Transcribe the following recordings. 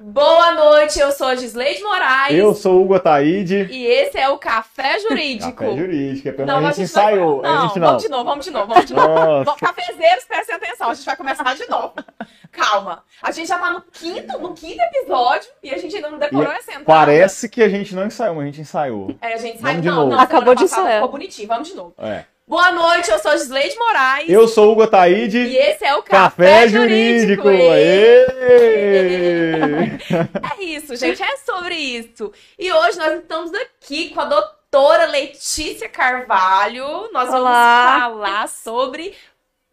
Boa noite, eu sou a Gisleide Moraes. Eu sou o Hugo Ataíde. E esse é o Café Jurídico. Café Jurídico, é pelo menos a gente ensaiou. Vai... Não, a gente não. vamos de novo, vamos de novo, vamos de novo. Nossa. Cafezeiros, prestem atenção, a gente vai começar de novo. Calma, a gente já tá no quinto, no quinto episódio e a gente ainda não decorou essa entrada. Parece que a gente não ensaiou, mas a gente ensaiou. É, a gente ensaiou. Vamos de não, novo. não, Acabou de ensaiar. ensaiar. Ficou bonitinho, vamos de novo. É. Boa noite, eu sou a Gisleide Moraes. Eu sou o Hugo Ataíde. E esse é o Café, Café, Jurídico. Aê! Aê! É isso, gente, é sobre isso. E hoje nós estamos aqui com a doutora Letícia Carvalho. Nós vamos Olá. falar sobre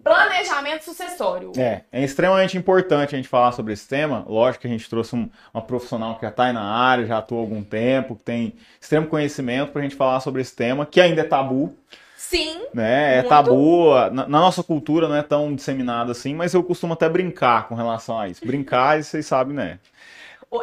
planejamento sucessório. É, é extremamente importante a gente falar sobre esse tema. Lógico que a gente trouxe um- uma profissional que já está aí na área, já atua há algum tempo, que tem extremo conhecimento para a gente falar sobre esse tema, que ainda é tabu, Sim, né? É Muito. tabu, na, na nossa cultura não é tão disseminado assim, mas eu costumo até brincar com relação a isso. Brincar, vocês sabem, né?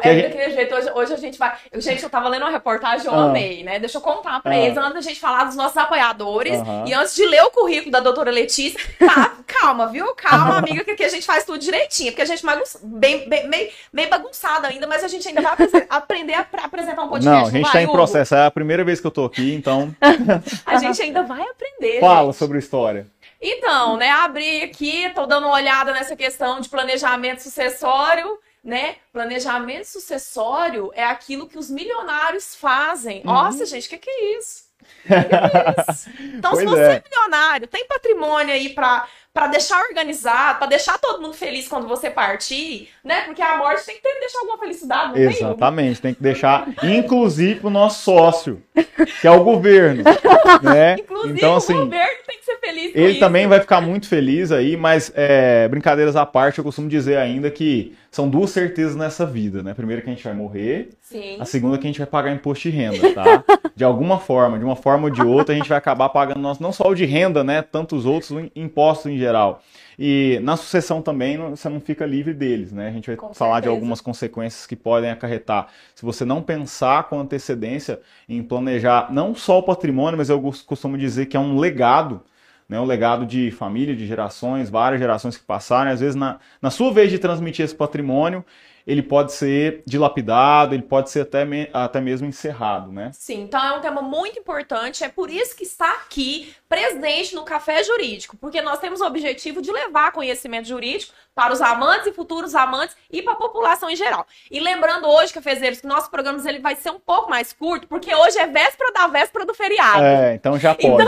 É daquele jeito. Hoje, hoje a gente vai. eu- Gente, eu tava lendo uma reportagem, eu Ah. amei, né? Deixa eu contar pra Ah. eles, antes da gente falar dos nossos apoiadores. E antes de ler o currículo da doutora Letícia, tá, calma, viu? Calma, amiga, que aqui a gente faz tudo direitinho. Porque a gente é bem, bem, meio, meio bagunçada ainda, mas a gente ainda vai aprender a apresentar um podcast. não, a gente vai, está em Hugo? processo, é a primeira vez que eu tô aqui, então A gente ainda vai aprender. fala gente. sobre a história. Então, né, abri aqui, tô dando uma olhada nessa questão de planejamento sucessório, né? Planejamento sucessório é aquilo que os milionários fazem. Uhum. Nossa, gente, o que, que é isso? Que que é isso? Então, se Pois você é. é milionário, tem patrimônio aí pra, pra deixar organizado, pra deixar todo mundo feliz quando você partir, né? Porque a morte tem que ter, deixar alguma felicidade, não tem? Exatamente, tem que deixar, inclusive, o nosso sócio, que é o governo, né? Inclusive, Então, o assim, governo tem que ser feliz com ele isso. também vai ficar muito feliz aí, mas é, brincadeiras à parte, eu costumo dizer ainda que são duas certezas nessa vida, né? Primeiro que a gente vai morrer, Sim. a segunda que a gente vai pagar imposto de renda, tá? De alguma forma, de uma forma ou de outra, a gente vai acabar pagando nosso, não só o de renda, né? Tantos outros impostos em geral. E na sucessão também você não fica livre deles, né? A gente vai Com falar de certeza. algumas consequências que podem acarretar. Se você não pensar com antecedência em planejar não só o patrimônio, mas eu costumo dizer que é um legado, né? Um legado de família, de gerações, várias gerações que passaram. Às vezes, na, na sua vez de transmitir esse patrimônio, ele pode ser dilapidado, ele pode ser até, me- até mesmo encerrado, né? Sim, então é um tema muito importante, é por isso que está aqui presente no Café Jurídico, porque nós temos o objetivo de levar conhecimento jurídico para os amantes e futuros amantes e para a população em geral. E lembrando hoje, cafezeiros, que nosso programa ele vai ser um pouco mais curto, porque hoje é véspera da véspera do feriado. É, então já pode.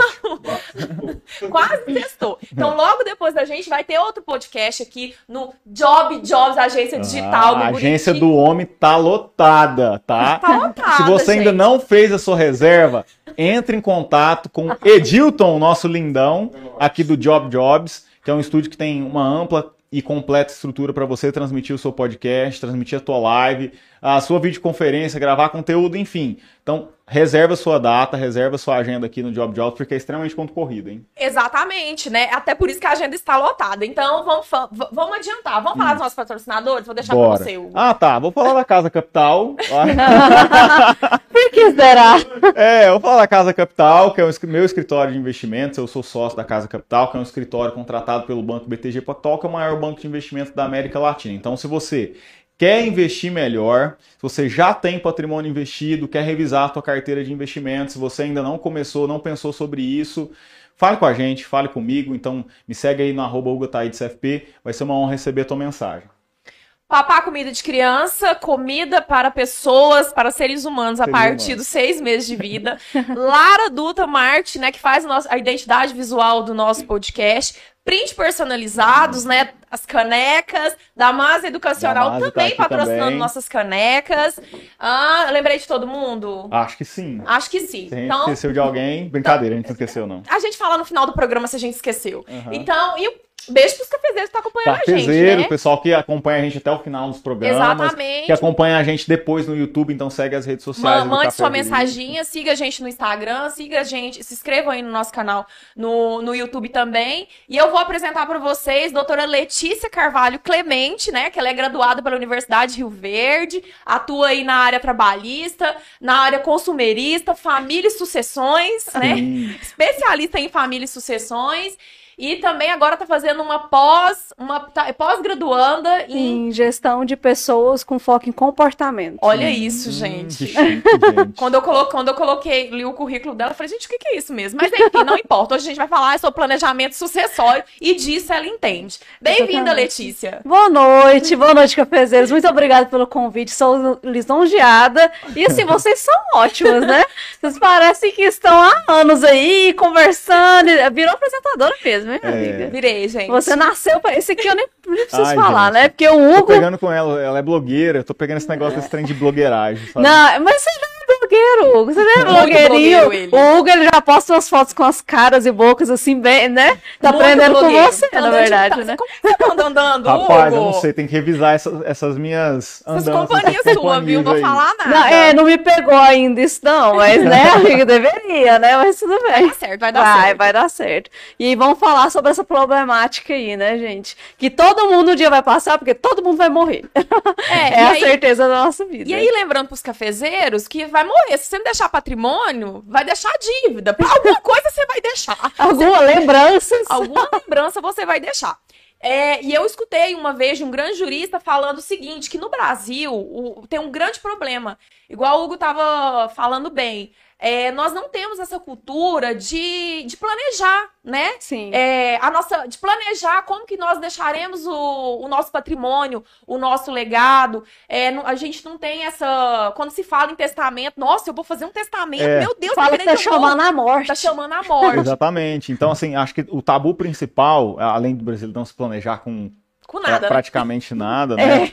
Quase testou. Então, logo depois da gente vai ter outro podcast aqui no Job Jobs, agência digital. Ah, a agência do homem tá lotada, tá? Tá lotada, Se você ainda gente. não fez a sua reserva, entre em contato com Edilton, nosso lindão, aqui do Job Jobs, que é um estúdio que tem uma ampla e completa estrutura para você transmitir o seu podcast, transmitir a tua live, a sua videoconferência, gravar conteúdo, enfim. Então, reserva a sua data, reserva a sua agenda aqui no Job Jobs, porque é extremamente concorrido, hein? Exatamente, né? Até por isso que a agenda está lotada. Então, vamos, vamos adiantar. Vamos falar dos nossos patrocinadores? Vou deixar Hum. Para você, Hugo. Ah, tá. Vou falar da Casa Capital. Por que será? É, eu vou falar da Casa Capital, que é o meu escritório de investimentos. Eu sou sócio da Casa Capital, que é um escritório contratado pelo Banco BTG Pactual, que é o maior banco de investimentos da América Latina. Então, se você quer investir melhor, se você já tem patrimônio investido, quer revisar a sua carteira de investimentos, se você ainda não começou, não pensou sobre isso, fale com a gente, fale comigo. Então, me segue aí no arroba. Vai ser uma honra receber a tua mensagem. Papá comida de criança, comida para pessoas, para seres humanos a Seres partir humanos. dos seis meses de vida. Lara Duta Marte, né, que faz a, nossa- a identidade visual do nosso podcast. Print personalizados, né? As canecas. Damasa Educacional Damasa tá também aqui patrocinando também. nossas canecas. Ah, lembrei de todo mundo? Acho que sim. Acho que sim. Se a gente Então, esqueceu de alguém, brincadeira, a gente não esqueceu, não. a gente fala no final do programa se a gente esqueceu. Aham. Então, e um beijo pros cafezeiros que estão acompanhando a gente, Cafezeiro, né? o pessoal que acompanha a gente até o final dos programas. Exatamente. Que acompanha a gente depois no YouTube, então segue as redes sociais. Ma- do Mande sua mensaginha, siga a gente no Instagram, siga a gente, se inscrevam aí no nosso canal no, no YouTube também. E eu vou apresentar para vocês doutora Letícia Carvalho Clemente, né? Que ela é graduada pela Universidade de Rio Verde, atua aí na área trabalhista, na área consumerista, família e sucessões, né? Especialista em família e sucessões. E também agora tá fazendo uma pós, uma tá- pós-graduanda em. Em gestão de pessoas com foco em comportamento. Olha isso, Hum, gente. que chique, gente. Quando eu, colo... Quando eu coloquei, li o currículo dela, eu falei, gente, o que, que é isso mesmo? Mas enfim, não importa. Hoje a gente vai falar sobre planejamento sucessório e disso ela entende. Bem-vinda. Letícia. Boa noite, boa noite, cafezeiros. Muito obrigada pelo convite, sou lisonjeada. E assim, vocês são ótimas, né? Vocês parecem que estão há anos aí conversando. Virou apresentadora mesmo, hein, É. amiga? Virei, gente. Você nasceu pra esse aqui, eu nem preciso Ai, falar, gente. né? Porque o Tô Hugo. pegando com ela, ela é blogueira, eu tô pegando esse negócio desse trem de blogueiragem, sabe? Não, mas você não é blogueiro, Hugo. Você não é Muito blogueirinho. blogueiro. O Hugo ele já posta umas fotos com as caras e bocas assim, bem, né? Tá Muito aprendendo com blogueiro. você, na Andando de- verdade, tá- né? Como você tá andando, andando, Rapaz, eu Hugo? não sei, tem que revisar essas, essas minhas Essas andanças. companhias essas suas, viu? Não companhias vou falar nada. Não, é, não me pegou ainda isso não, mas né, amiga, deveria, né? Mas tudo Vai bem. dar certo, vai dar Vai, certo. vai dar certo. E vamos falar sobre essa problemática aí, né, gente? Que todo mundo um dia vai passar, porque todo mundo vai morrer. É, É, a aí- certeza da nossa vida. E aí, lembrando pros cafezeiros que vai morrer. Se você não deixar patrimônio, vai deixar dívida. Alguma coisa você vai deixar. Alguma lembranças? Alguma lembrança você vai deixar. É, e eu escutei uma vez de um grande jurista falando o seguinte: que no Brasil o- tem um grande problema. Igual o Hugo estava falando bem. É, nós não temos essa cultura de, de planejar, né? Sim. É, a nossa, de planejar como que nós deixaremos o, o nosso patrimônio, o nosso legado. É, não- a gente não tem essa. Quando se fala em testamento, nossa, eu vou fazer um testamento, É. meu Deus, Fala tá que tá chamando a morte. Tá chamando a morte. Exatamente. Então, assim, acho que o tabu principal, além do Brasil não se planejar com Pra- nada, né? praticamente nada, né?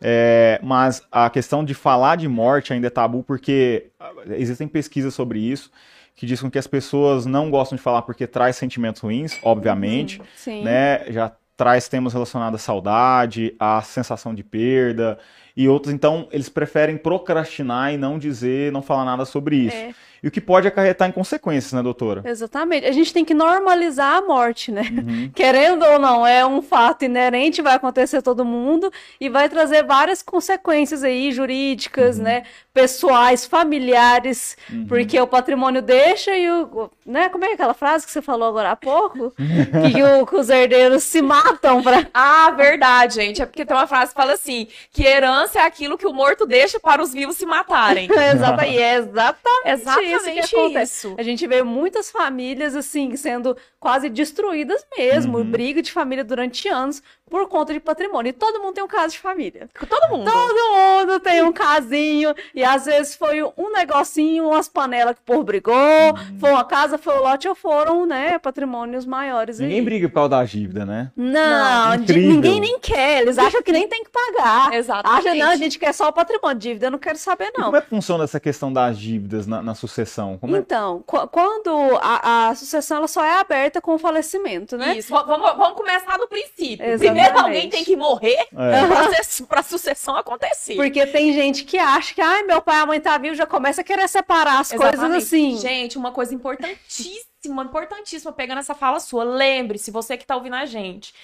É, mas a questão de falar de morte ainda é tabu porque ah, existem pesquisas sobre isso que dizem que as pessoas não gostam de falar porque traz sentimentos ruins, obviamente, Sim. né? Já traz temas relacionados à saudade, à sensação de perda e outros. Então, eles preferem procrastinar e não dizer, não falar nada sobre isso. É. E o que pode acarretar em consequências, né, doutora? Exatamente. A gente tem que normalizar a morte, né? Uhum. Querendo ou não, é um fato inerente, vai acontecer a todo mundo e vai trazer várias consequências aí jurídicas, Uhum. né? Pessoais, familiares, porque o patrimônio deixa e o, né? Como é aquela frase que você falou agora há pouco? que, o- que os herdeiros se matam para Ah, verdade, gente. É porque tem uma frase que fala assim: que herança é aquilo que o morto deixa para os vivos se matarem. Exata, é exatamente, Exatamente isso. A gente vê muitas famílias assim sendo quase destruídas mesmo, Uhum. briga de família durante anos por conta de patrimônio. E todo mundo tem um caso de família. Todo mundo. Todo mundo tem um casinho e às vezes foi um negocinho, umas panelas que o povo brigou, Uhum. foi uma casa, foi o lote ou foram, né, patrimônios maiores. aí. Ninguém briga por causa da dívida, né? Não, Não, ninguém nem quer. Eles acham que nem tem que pagar. Exatamente. Acha, não, a gente quer só o patrimônio. Dívida eu não quero saber, E não. como é que funciona essa questão das dívidas na, na sucessão? Como é... Então, qu- quando a, a sucessão ela só é aberta com o falecimento, né? Isso. Vamos, vamos começar do princípio. Exatamente. Primeiro alguém tem que morrer É. pra, su- pra sucessão acontecer. Porque tem gente que acha que, ai, meu pai e a mãe tá vivo, já começa a querer separar as coisas Exatamente. assim. Gente, uma coisa importantíssima, importantíssima, pegando essa fala sua. Lembre-se, você que tá ouvindo a gente.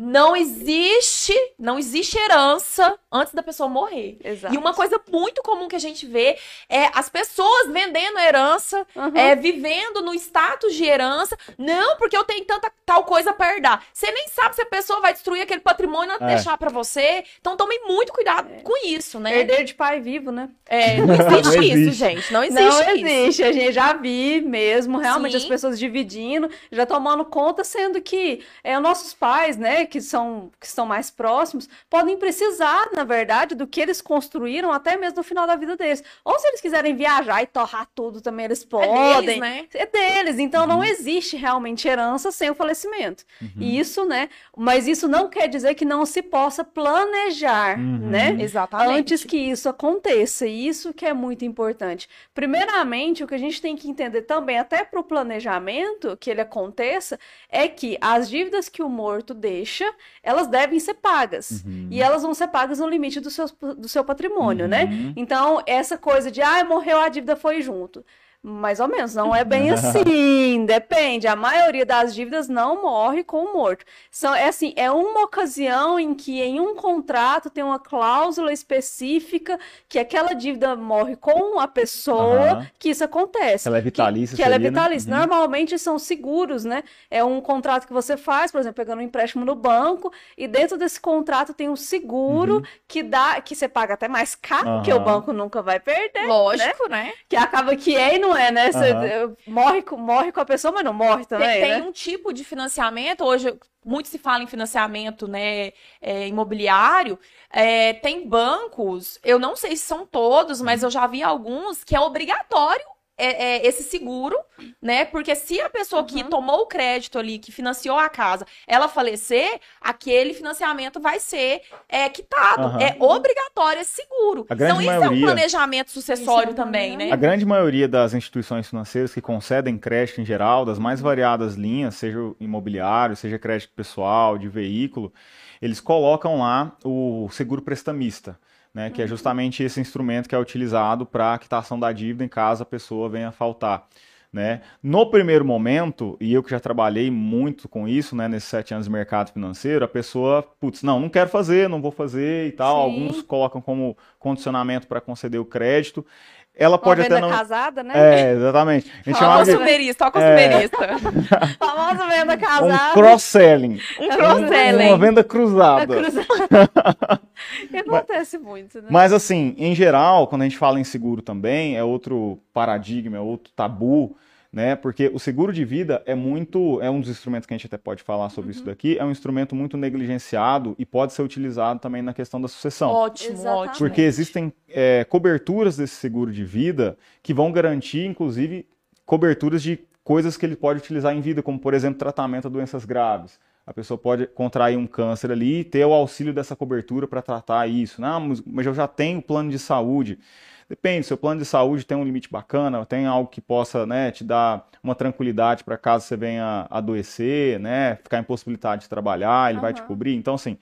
Não existe, não existe herança antes da pessoa morrer. Exato. E uma coisa muito comum que a gente vê é as pessoas vendendo herança, Uhum. é, vivendo no status de herança. Não, porque eu tenho tanta tal coisa pra herdar. Você nem sabe se a pessoa vai destruir aquele patrimônio e É. deixar pra você. Então tome muito cuidado com isso, né? Herdeiro de pai vivo, né? É, não existe Não isso, existe. gente. Não existe não isso. existe. A gente já vi mesmo, realmente, Sim. as pessoas dividindo, já tomando conta, sendo que é, nossos pais, né, que são que estão mais próximos, podem precisar, na verdade, do que eles construíram até mesmo no final da vida deles. Ou se eles quiserem viajar e torrar tudo também, eles É podem. deles, né? É deles, então não existe realmente herança sem o falecimento. Uhum. E isso, né? Mas isso não quer dizer que não se possa planejar, Uhum. né? Exatamente. Antes que isso aconteça, e isso que é muito importante. Primeiramente, o que a gente tem que entender também, até para o planejamento que ele aconteça, é que as dívidas que o morto deixa, elas devem ser pagas. Uhum. E elas vão ser pagas no limite do seu, do seu patrimônio, né? Uhum. Então, essa coisa de, ah, morreu, a dívida foi junto. Mais ou menos, não é bem assim, depende. A maioria das dívidas não morre com o morto. São, é assim, é uma ocasião em que em um contrato tem uma cláusula específica que aquela dívida morre com a pessoa que isso acontece. Ela é vitalícia, Que, que ela é seria, né? vitalícia. Uhum. Normalmente são seguros, né? É um contrato que você faz, por exemplo, pegando um empréstimo no banco, e dentro desse contrato tem um seguro que dá, que você paga até mais caro, porque o Uhum. Banco nunca vai perder Lógico, né? que acaba que é e não é, né? Você eh, morre, com- morre com a pessoa, mas não morre Tem, também, tem né? um tipo de financiamento, hoje muito se fala em financiamento né, é, imobiliário. É, tem bancos, eu não sei se são todos, mas eu já vi alguns que é obrigatório é, é, esse seguro, né? Porque se a pessoa que Uhum. tomou o crédito ali, que financiou a casa, ela falecer, aquele financiamento vai ser é, quitado. Aham. É obrigatório esse seguro. A grande então, isso é maioria- um planejamento sucessório Isso é um também, né? A grande maioria das instituições financeiras que concedem crédito em geral, das Uhum. mais variadas linhas, seja imobiliário, seja crédito pessoal, de veículo, eles colocam lá o seguro prestamista, né, Uhum. que é justamente esse instrumento que é utilizado para a quitação da dívida em caso a pessoa venha a faltar. Né? No primeiro momento, e eu que já trabalhei muito com isso, né, nesses sete anos de mercado financeiro, a pessoa, putz, não, não quero fazer, não vou fazer e tal. Sim. Alguns colocam como condicionamento para conceder o crédito. Ela Uma pode até venda não. casada, né? É, exatamente. A gente Ó, chamava de consumerista, É. consumerista. Famosa venda um casada. cross-selling. Um Uma cross-selling. venda A cruzada. que acontece muito, né? Mas assim, em geral, quando a gente fala em seguro também, é outro paradigma, é outro tabu, né? Porque o seguro de vida é muito, é um dos instrumentos que a gente até pode falar sobre Uhum. isso daqui, é um instrumento muito negligenciado e pode ser utilizado também na questão da sucessão. Ótimo, Exatamente. ótimo. Porque existem é, coberturas desse seguro de vida que vão garantir, inclusive, coberturas de coisas que ele pode utilizar em vida, como, por exemplo, tratamento de doenças graves. A pessoa pode contrair um câncer ali e ter o auxílio dessa cobertura para tratar isso. Não, mas- eu já tenho plano de saúde. Depende, seu plano de saúde tem um limite bacana, tem algo que possa né, te dar uma tranquilidade para caso você venha adoecer, né, ficar impossibilitado de trabalhar, ele vai te cobrir. Então, assim,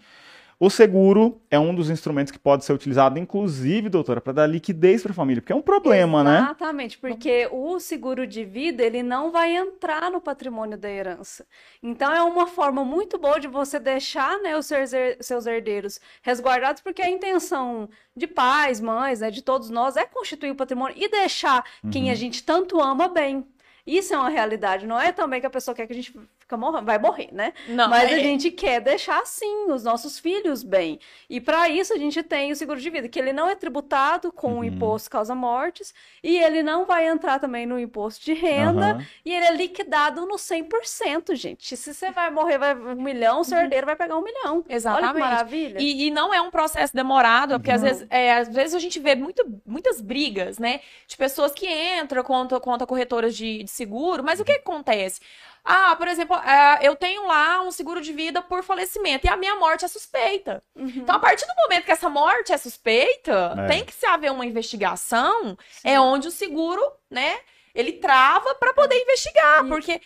o seguro é um dos instrumentos que pode ser utilizado, inclusive, doutora, para dar liquidez para a família, porque é um problema, né? Exatamente, porque o seguro de vida, ele não vai entrar no patrimônio da herança. Então, é uma forma muito boa de você deixar, né, os seus her- seus herdeiros resguardados, porque a intenção de pais, mães, né, de todos nós, é constituir o patrimônio e deixar quem Uhum. a gente tanto ama bem. Isso é uma realidade, não é também que a pessoa quer que a gente fica morrendo, vai morrer, né? Não, Mas é- a gente quer deixar sim os nossos filhos bem. E para isso a gente tem o seguro de vida, que ele não é tributado com o Uhum. imposto causa-mortes e ele não vai entrar também no imposto de renda Aham. e ele é liquidado no 100%, gente. Se você vai morrer vai um milhão, o seu herdeiro vai pegar um milhão. Olha que Uhum. Exatamente. maravilha. E, e não é um processo demorado, porque às vezes, é, às vezes a gente vê muito, muitas brigas, né? De pessoas que entram contra, contra corretoras de, de seguro, mas o que acontece? Ah, por exemplo, ah, eu tenho lá um seguro de vida por falecimento e a minha morte é suspeita. Uhum. Então, a partir do momento que essa morte é suspeita, É. tem que se haver uma investigação, é onde o seguro, né, ele trava para poder investigar, Isso. porque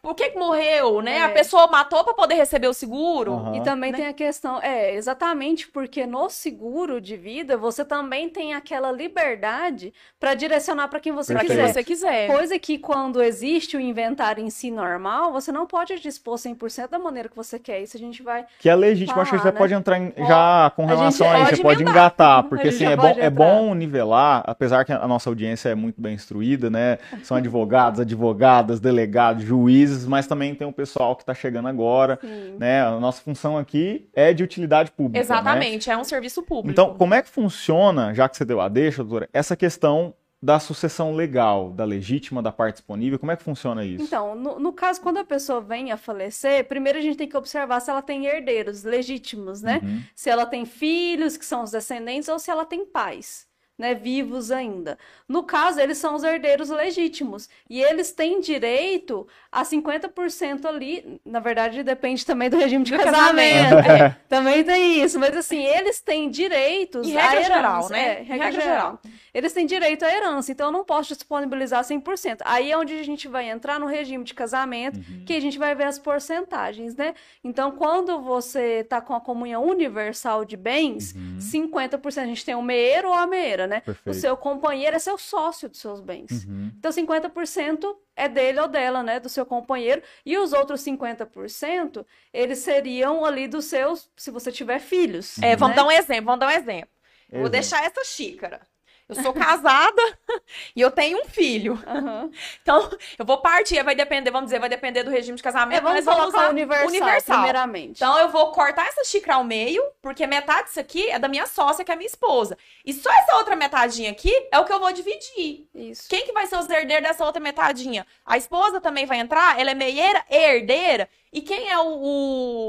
por que que morreu, né? É. A pessoa matou para poder receber o seguro. Aham. E também né? tem a questão, é, exatamente porque no seguro de vida você também tem aquela liberdade para direcionar para quem você Perfeito. quiser. você quiser. Coisa que quando existe o inventário em si normal, você não pode dispor 100% da maneira que você quer. Isso a gente vai. Que é legítimo, acho que Falar, você né? pode entrar em- Ó, já com relação a isso, pode você pode engatar, porque assim, é bom, é bom nivelar, apesar que a nossa audiência é muito bem instruída, né? São advogados, advogadas, delegados, juízes, mas também tem o pessoal que está chegando agora, Sim. né? A nossa função aqui é de utilidade pública, né? Exatamente, é um serviço público. Então, como é que funciona, já que você deu a deixa, doutora, essa questão da sucessão legal, da legítima, da parte disponível, como é que funciona isso? Então, no, no caso, quando a pessoa vem a falecer, primeiro a gente tem que observar se ela tem herdeiros legítimos, né? Uhum. Se ela tem filhos, que são os descendentes, ou se ela tem pais, né? Vivos ainda. No caso, eles são os herdeiros legítimos. E eles têm direito a 50% ali. Na verdade, depende também do regime de Do casamento. casamento, É, também tem isso. Mas assim, eles têm direitos à regra herança. geral, né? É, regra, regra geral. geral. Eles têm direito à herança, então eu não posso disponibilizar 100%. Aí é onde a gente vai entrar no regime de casamento, Uhum. que a gente vai ver as porcentagens, né? Então, quando você tá com a comunhão universal de bens, Uhum. 50% a gente tem o meeiro ou a meeira, companheira, né? Perfeito. O seu companheiro é seu sócio dos seus bens. Uhum. Então, 50% é dele ou dela, né? Do seu companheiro. E os outros 50%, eles seriam ali dos seus, se você tiver filhos. É, vamos né? dar um exemplo, vamos dar um exemplo. Eu Vou Exemplo. deixar essa xícara. Eu sou casada e eu tenho um filho. Aham. Então, eu vou partir, vai depender, vamos dizer, vai depender do regime de casamento, É, vamos mas vamos colocar universal, universal. primeiramente. Então, eu vou cortar essa xícara ao meio, porque metade disso aqui é da minha sócia, que é minha esposa. E só essa outra metadinha aqui é o que eu vou dividir. Isso. Quem que vai ser os herdeiros dessa outra metadinha? A esposa também vai entrar? Ela é meieira e herdeira? E quem é o,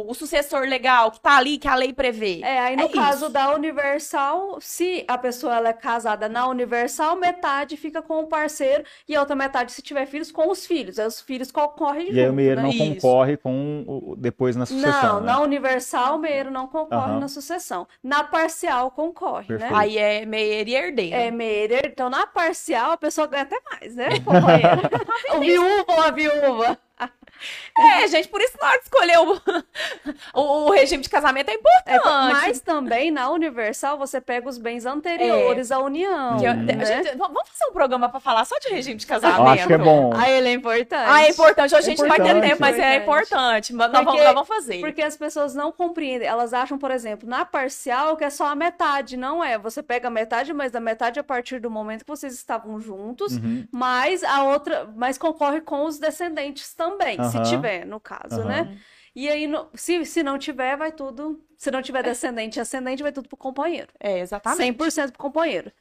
o, o sucessor legal que tá ali, que a lei prevê? É, aí no É caso isso. da Universal, se a pessoa ela é casada na Universal, metade fica com o parceiro e a outra metade, se tiver filhos, com os filhos. Aí os filhos concorrem E aí o junto, meieiro né? não Isso. concorre com o, depois na sucessão, Não, né? na Universal, o meieiro não concorre Aham. na sucessão. Na parcial, concorre, né? Perfeito. Aí é meieira e herdeira. É meieiro, então na parcial a pessoa ganha até mais, né, companheira? o viúvo ou a viúva. É, gente, por isso na hora de escolher o, o, o regime de casamento é importante. É, mas também na Universal você pega os bens anteriores à união. Eu- né? gente- vamos fazer um programa pra falar só de regime de Eu casamento? acho que é bom. Ah, ele é importante. Ah, é importante. Hoje a gente não vai ter tempo, mas é Importante. importante. Mas nós, vamos, Porque- nós vamos fazer. Porque as pessoas não compreendem. Elas acham, por exemplo, na parcial que é só a metade. Não é. Você pega a metade, mas da metade a partir do momento que vocês estavam juntos, Uhum. mas a outra, mas concorre com os descendentes também, se tiver, no caso, né? E aí, no- se, se não tiver, vai tudo. Se não É. tiver descendente e ascendente, vai tudo pro companheiro. É, exatamente. 100% pro companheiro.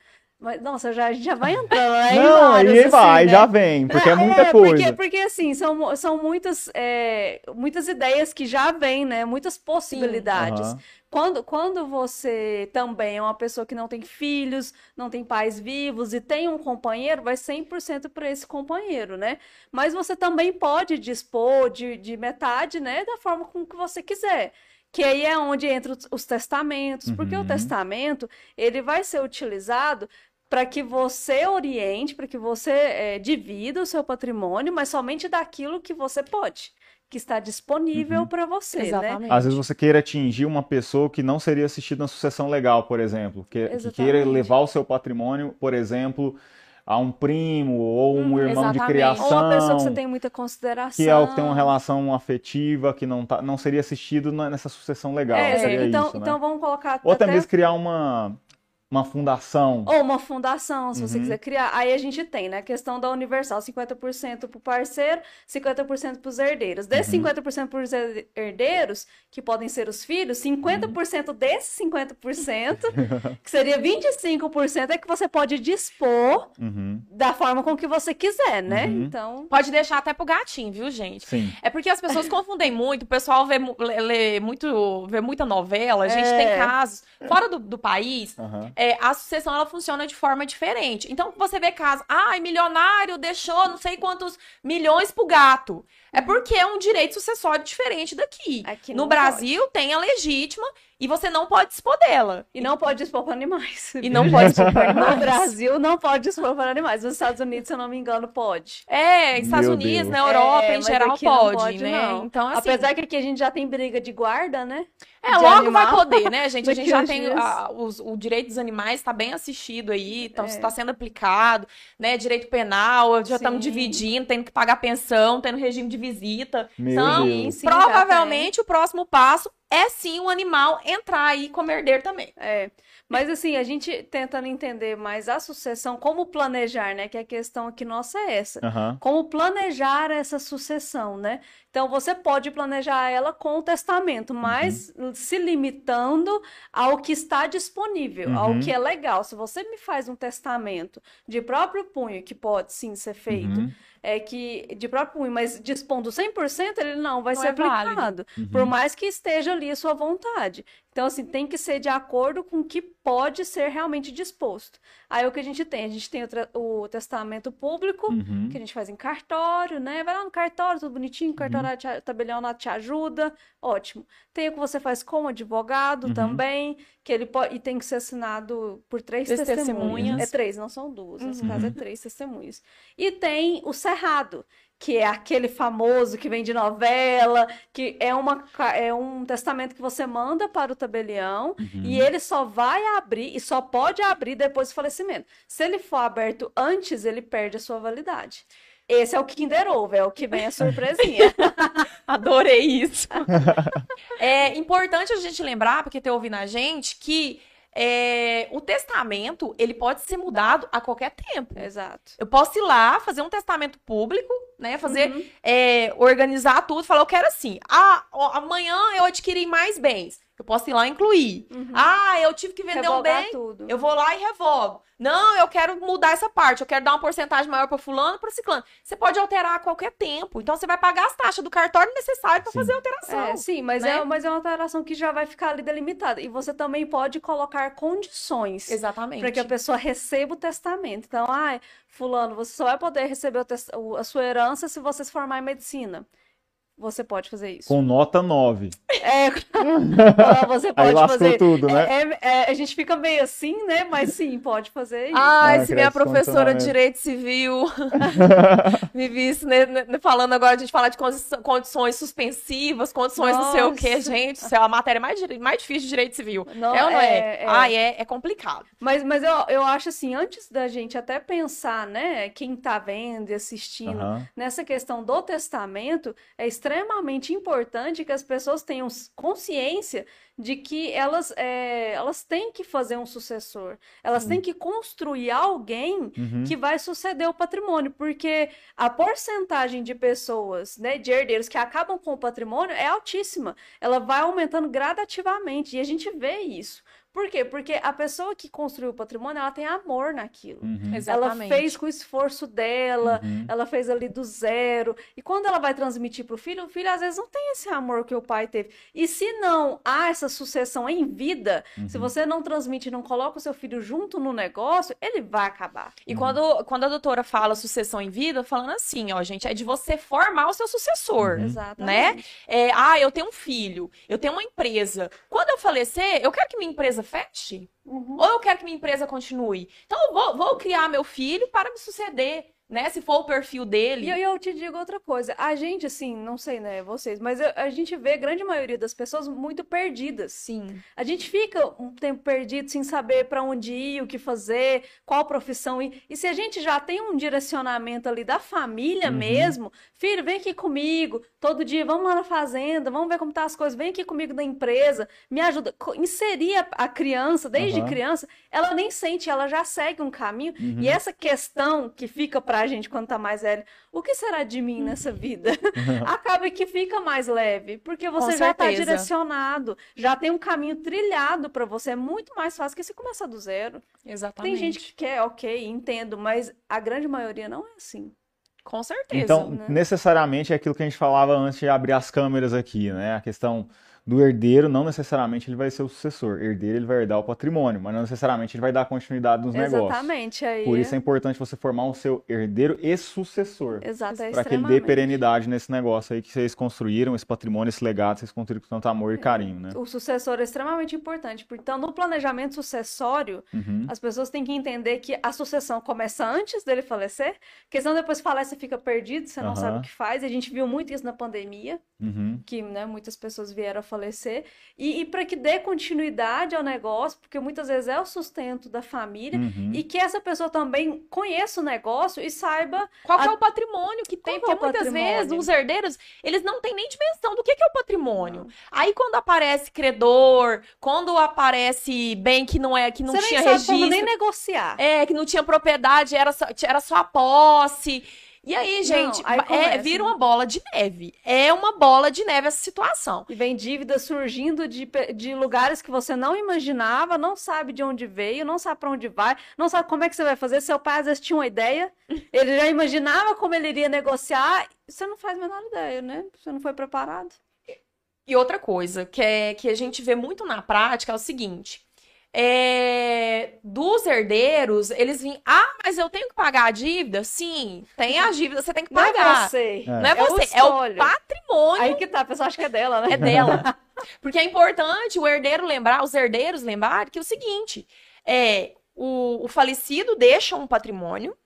Mas, nossa, já, a gente já vai entrando. Aí Não, vários, aí assim, vai, né? já vem, porque é muita É, coisa. Porque, porque assim, são, são muitas, é, muitas ideias que já vêm, né? Muitas possibilidades. Aham. Quando, quando você também é uma pessoa que não tem filhos, não tem pais vivos e tem um companheiro, vai 100% para esse companheiro, né? Mas você também pode dispor de, de metade, né? Da forma com que você quiser. Que aí é onde entram os- os testamentos, porque o Uhum. testamento, ele vai ser utilizado para que você oriente, para que você eh, divida o seu patrimônio, mas somente daquilo que você pode, que está disponível Uhum. para você, né? Exatamente. Às vezes você queira atingir uma pessoa que não seria assistida na sucessão legal, por exemplo, que, que queira levar o seu patrimônio, por exemplo, a um primo ou um Hum, irmão de exatamente. criação, Ou uma pessoa que você tem muita consideração. que é o que tem uma relação afetiva, que não, tá, não seria assistido na- nessa sucessão legal. É, seria então, isso, né? então vamos colocar Ou até até- mesmo criar uma, uma fundação. Ou uma fundação, se você Uhum. quiser criar. Aí a gente tem, né, a questão da universal, 50% para o parceiro, 50% para os herdeiros. Desses Uhum. 50% para os herdeiros, que podem ser os filhos, 50% desses 50%, que seria 25%, é que você pode dispor Uhum, da forma com que você quiser, né? Uhum. Então, Pode deixar até pro gatinho, viu, gente? Sim. É porque as pessoas confundem muito, o pessoal vê, lê, lê muito, vê muita novela, a gente É. tem casos. Fora do, do país, Aham. É, a sucessão ela funciona de forma diferente. Então, você vê casos, ai, milionário deixou não sei quantos milhões pro gato. É porque é um direito sucessório diferente daqui. Aqui no não Brasil, tem a legítima e você não pode dispor dela. e não pode dispor para animais. E não pode dispor pra No animais. Brasil não pode dispor para animais. Nos Estados Unidos, se eu não me engano, pode. É, Estados Meu Unidos, Deus. na Europa, É, em geral, aqui não pode, pode, né? não. Então, assim, Apesar que aqui a gente já tem briga de guarda, né? É, de logo vai animal. poder, né, gente? A gente já tem a- os- o direito dos animais está bem assistido aí, está É. sendo aplicado, né? Direito penal, já estamos dividindo, tendo que pagar pensão, tendo regime de visita. Meu então, Deus. sim, provavelmente o próximo passo é sim o animal entrar aí como herdeiro também. É, mas assim, a gente tentando entender mais a sucessão, como planejar, né? Que a questão aqui nossa é essa. Aham. Como planejar essa sucessão, né? Então, você pode planejar ela com o testamento, mas se limitando ao que está disponível, ao Uhum. que é legal. Se você me faz um testamento de próprio punho, que pode sim ser feito, Uhum. É que de próprio punho, mas dispondo 100%, ele não vai Não ser é aplicado, Uhum. por mais que esteja ali a sua vontade. Então, assim, tem que ser de acordo com o que pode ser realmente disposto. Aí o que a gente tem? A gente tem o, tra- o testamento público, Uhum. que a gente faz em cartório, né? Vai lá no cartório, tudo bonitinho, o cartório te, tabelião te ajuda, ótimo. Tem o que você faz com advogado Uhum. também, que ele pode, e tem que ser assinado por três Três testemunhas. testemunhas. É três, não são duas, nesse Uhum. caso é três testemunhas. E tem o cerrado, que é aquele famoso que vem de novela, que é, uma, é um testamento que você manda para o tabelião Uhum. e ele só vai abrir e só pode abrir depois do falecimento. Se ele for aberto antes, ele perde a sua validade. Esse é o Kinder Ovo, é o que vem a surpresinha. Adorei isso. é importante a gente lembrar, porque tem ouvindo a gente, que é, o testamento ele pode ser mudado a qualquer tempo. Exato. Eu posso ir lá, fazer um testamento público, né? Fazer, Uhum. é, organizar tudo, falar, eu quero assim. Ah, ó, amanhã eu adquiri mais bens. Eu posso ir lá e incluir. Uhum. Ah, eu tive que vender um Revogar bem. tudo. Eu vou lá e revogo. Não, eu quero mudar essa parte. Eu quero dar uma porcentagem maior para fulano, para ciclano. Você pode alterar a qualquer tempo. Então você vai pagar as taxas do cartório necessário para fazer a alteração. É, sim, mas, né? é, mas é uma alteração que já vai ficar ali delimitada. E você também pode colocar condições Exatamente. para que a pessoa receba o testamento. Então, ai, fulano, você só vai poder receber o- a sua herança se você se formar em medicina. Você pode fazer isso. Com nota 9. É, você Aí pode lascou fazer. tudo, né? É- é- a gente fica meio assim, né? Mas sim, pode fazer isso. Ai, Ah, se minha professora de. Direito Civil me visse né, né, falando agora, a gente falar de condi- condições suspensivas, condições não sei o quê, Nossa. gente. Isso é a matéria mais, mais difícil de Direito Civil. Não, é ou não é? é- é. Ai, é, é complicado. Mas, mas eu, eu acho assim, antes da gente até pensar, né, quem tá vendo e assistindo, nessa questão do testamento, é extremamente importante que as pessoas tenham consciência de que elas, é, elas têm que fazer um sucessor. Elas têm que construir alguém Uhum. que vai suceder o patrimônio, porque a porcentagem de pessoas, né, de herdeiros que acabam com o patrimônio é altíssima. Ela vai aumentando gradativamente e a gente vê isso. Por quê? Porque a pessoa que construiu o patrimônio, ela tem amor naquilo. Uhum. Ela fez com o esforço dela, Uhum. ela fez ali do zero. E quando ela vai transmitir para o filho, o filho às vezes não tem esse amor que o pai teve. E se não há essa sucessão em vida, se Uhum. você não transmite, não coloca o seu filho junto no negócio, ele vai acabar. E quando, quando a doutora fala sucessão em vida, falando assim, ó, gente, é de você formar o seu sucessor. Uhum. Exatamente. É, ah, eu tenho um filho, eu tenho uma empresa. Quando eu falecer, eu quero que minha empresa feche? Uhum. Ou eu quero que minha empresa continue? Então eu vou, vou criar meu filho para me suceder, né? Se for o perfil dele. E eu, eu te digo outra coisa. A gente, assim, não sei, né, vocês, mas eu- a gente vê a grande maioria das pessoas muito perdidas. Sim. A gente fica um tempo perdido sem saber para onde ir, o que fazer, qual profissão ir. E se a gente já tem um direcionamento ali da família Uhum. mesmo, filho, vem aqui comigo, todo dia, vamos lá na fazenda, vamos ver como tá as coisas, vem aqui comigo na empresa, me ajuda. Inserir a, criança, desde Aham. criança, ela nem sente, ela já segue um caminho. Uhum. E essa questão que fica pra gente quando tá mais velho, o que será de mim nessa vida? Acaba que fica mais leve, porque você já tá direcionado, já tem um caminho trilhado pra você, é muito mais fácil que você começar do zero. Exatamente. Tem gente que quer, ok, entendo, mas a grande maioria não é assim. Com certeza. Então, né? necessariamente é aquilo que a gente falava antes de abrir as câmeras aqui, né? A questão do herdeiro, não necessariamente ele vai ser o sucessor. Herdeiro, ele vai herdar o patrimônio, mas não necessariamente ele vai dar continuidade nos negócios. Exatamente, aí Por isso é importante você formar o seu herdeiro e sucessor. Exato, é Para que ele dê perenidade nesse negócio aí que vocês construíram, esse patrimônio, esse legado, vocês construíram com tanto amor e carinho, né? O sucessor é extremamente importante. Então, no planejamento sucessório, Uhum. as pessoas têm que entender que a sucessão começa antes dele falecer, porque senão depois falece, você fica perdido, você não Aham. sabe o que faz. A gente viu muito isso na pandemia. Uhum. que né, muitas pessoas vieram a falecer, e, e para que dê continuidade ao negócio, porque muitas vezes é o sustento da família, Uhum. e que essa pessoa também conheça o negócio e saiba. Qual que A- é o patrimônio que tem? Qual é Porque o muitas vezes os herdeiros, eles não têm nem dimensão do que, que é o patrimônio. Aí quando aparece credor, quando aparece bem que não é, que não você tinha nem sabe registro, como nem negociar. é, que não tinha propriedade, era só, era só a posse. E aí, gente, aí é, vira né? uma bola de neve. É uma bola de neve essa situação. E vem dívida surgindo de, de lugares que você não imaginava, não sabe de onde veio, não sabe para onde vai, não sabe como é que você vai fazer. Seu pai às vezes tinha uma ideia, ele já imaginava como ele iria negociar, você não faz a menor ideia, né? Você não foi preparado. E outra coisa que, é, que a gente vê muito na prática é o seguinte: é, dos herdeiros, eles vêm, ah, mas eu tenho que pagar a dívida? Sim, tem a dívida, você tem que Não é pagar. você. É. Não é É o você, é o patrimônio Aí que tá, a pessoa acha que é dela, né? é dela. Porque é importante o herdeiro lembrar, os herdeiros lembrar que é o seguinte: é, o, o falecido deixa um patrimônio,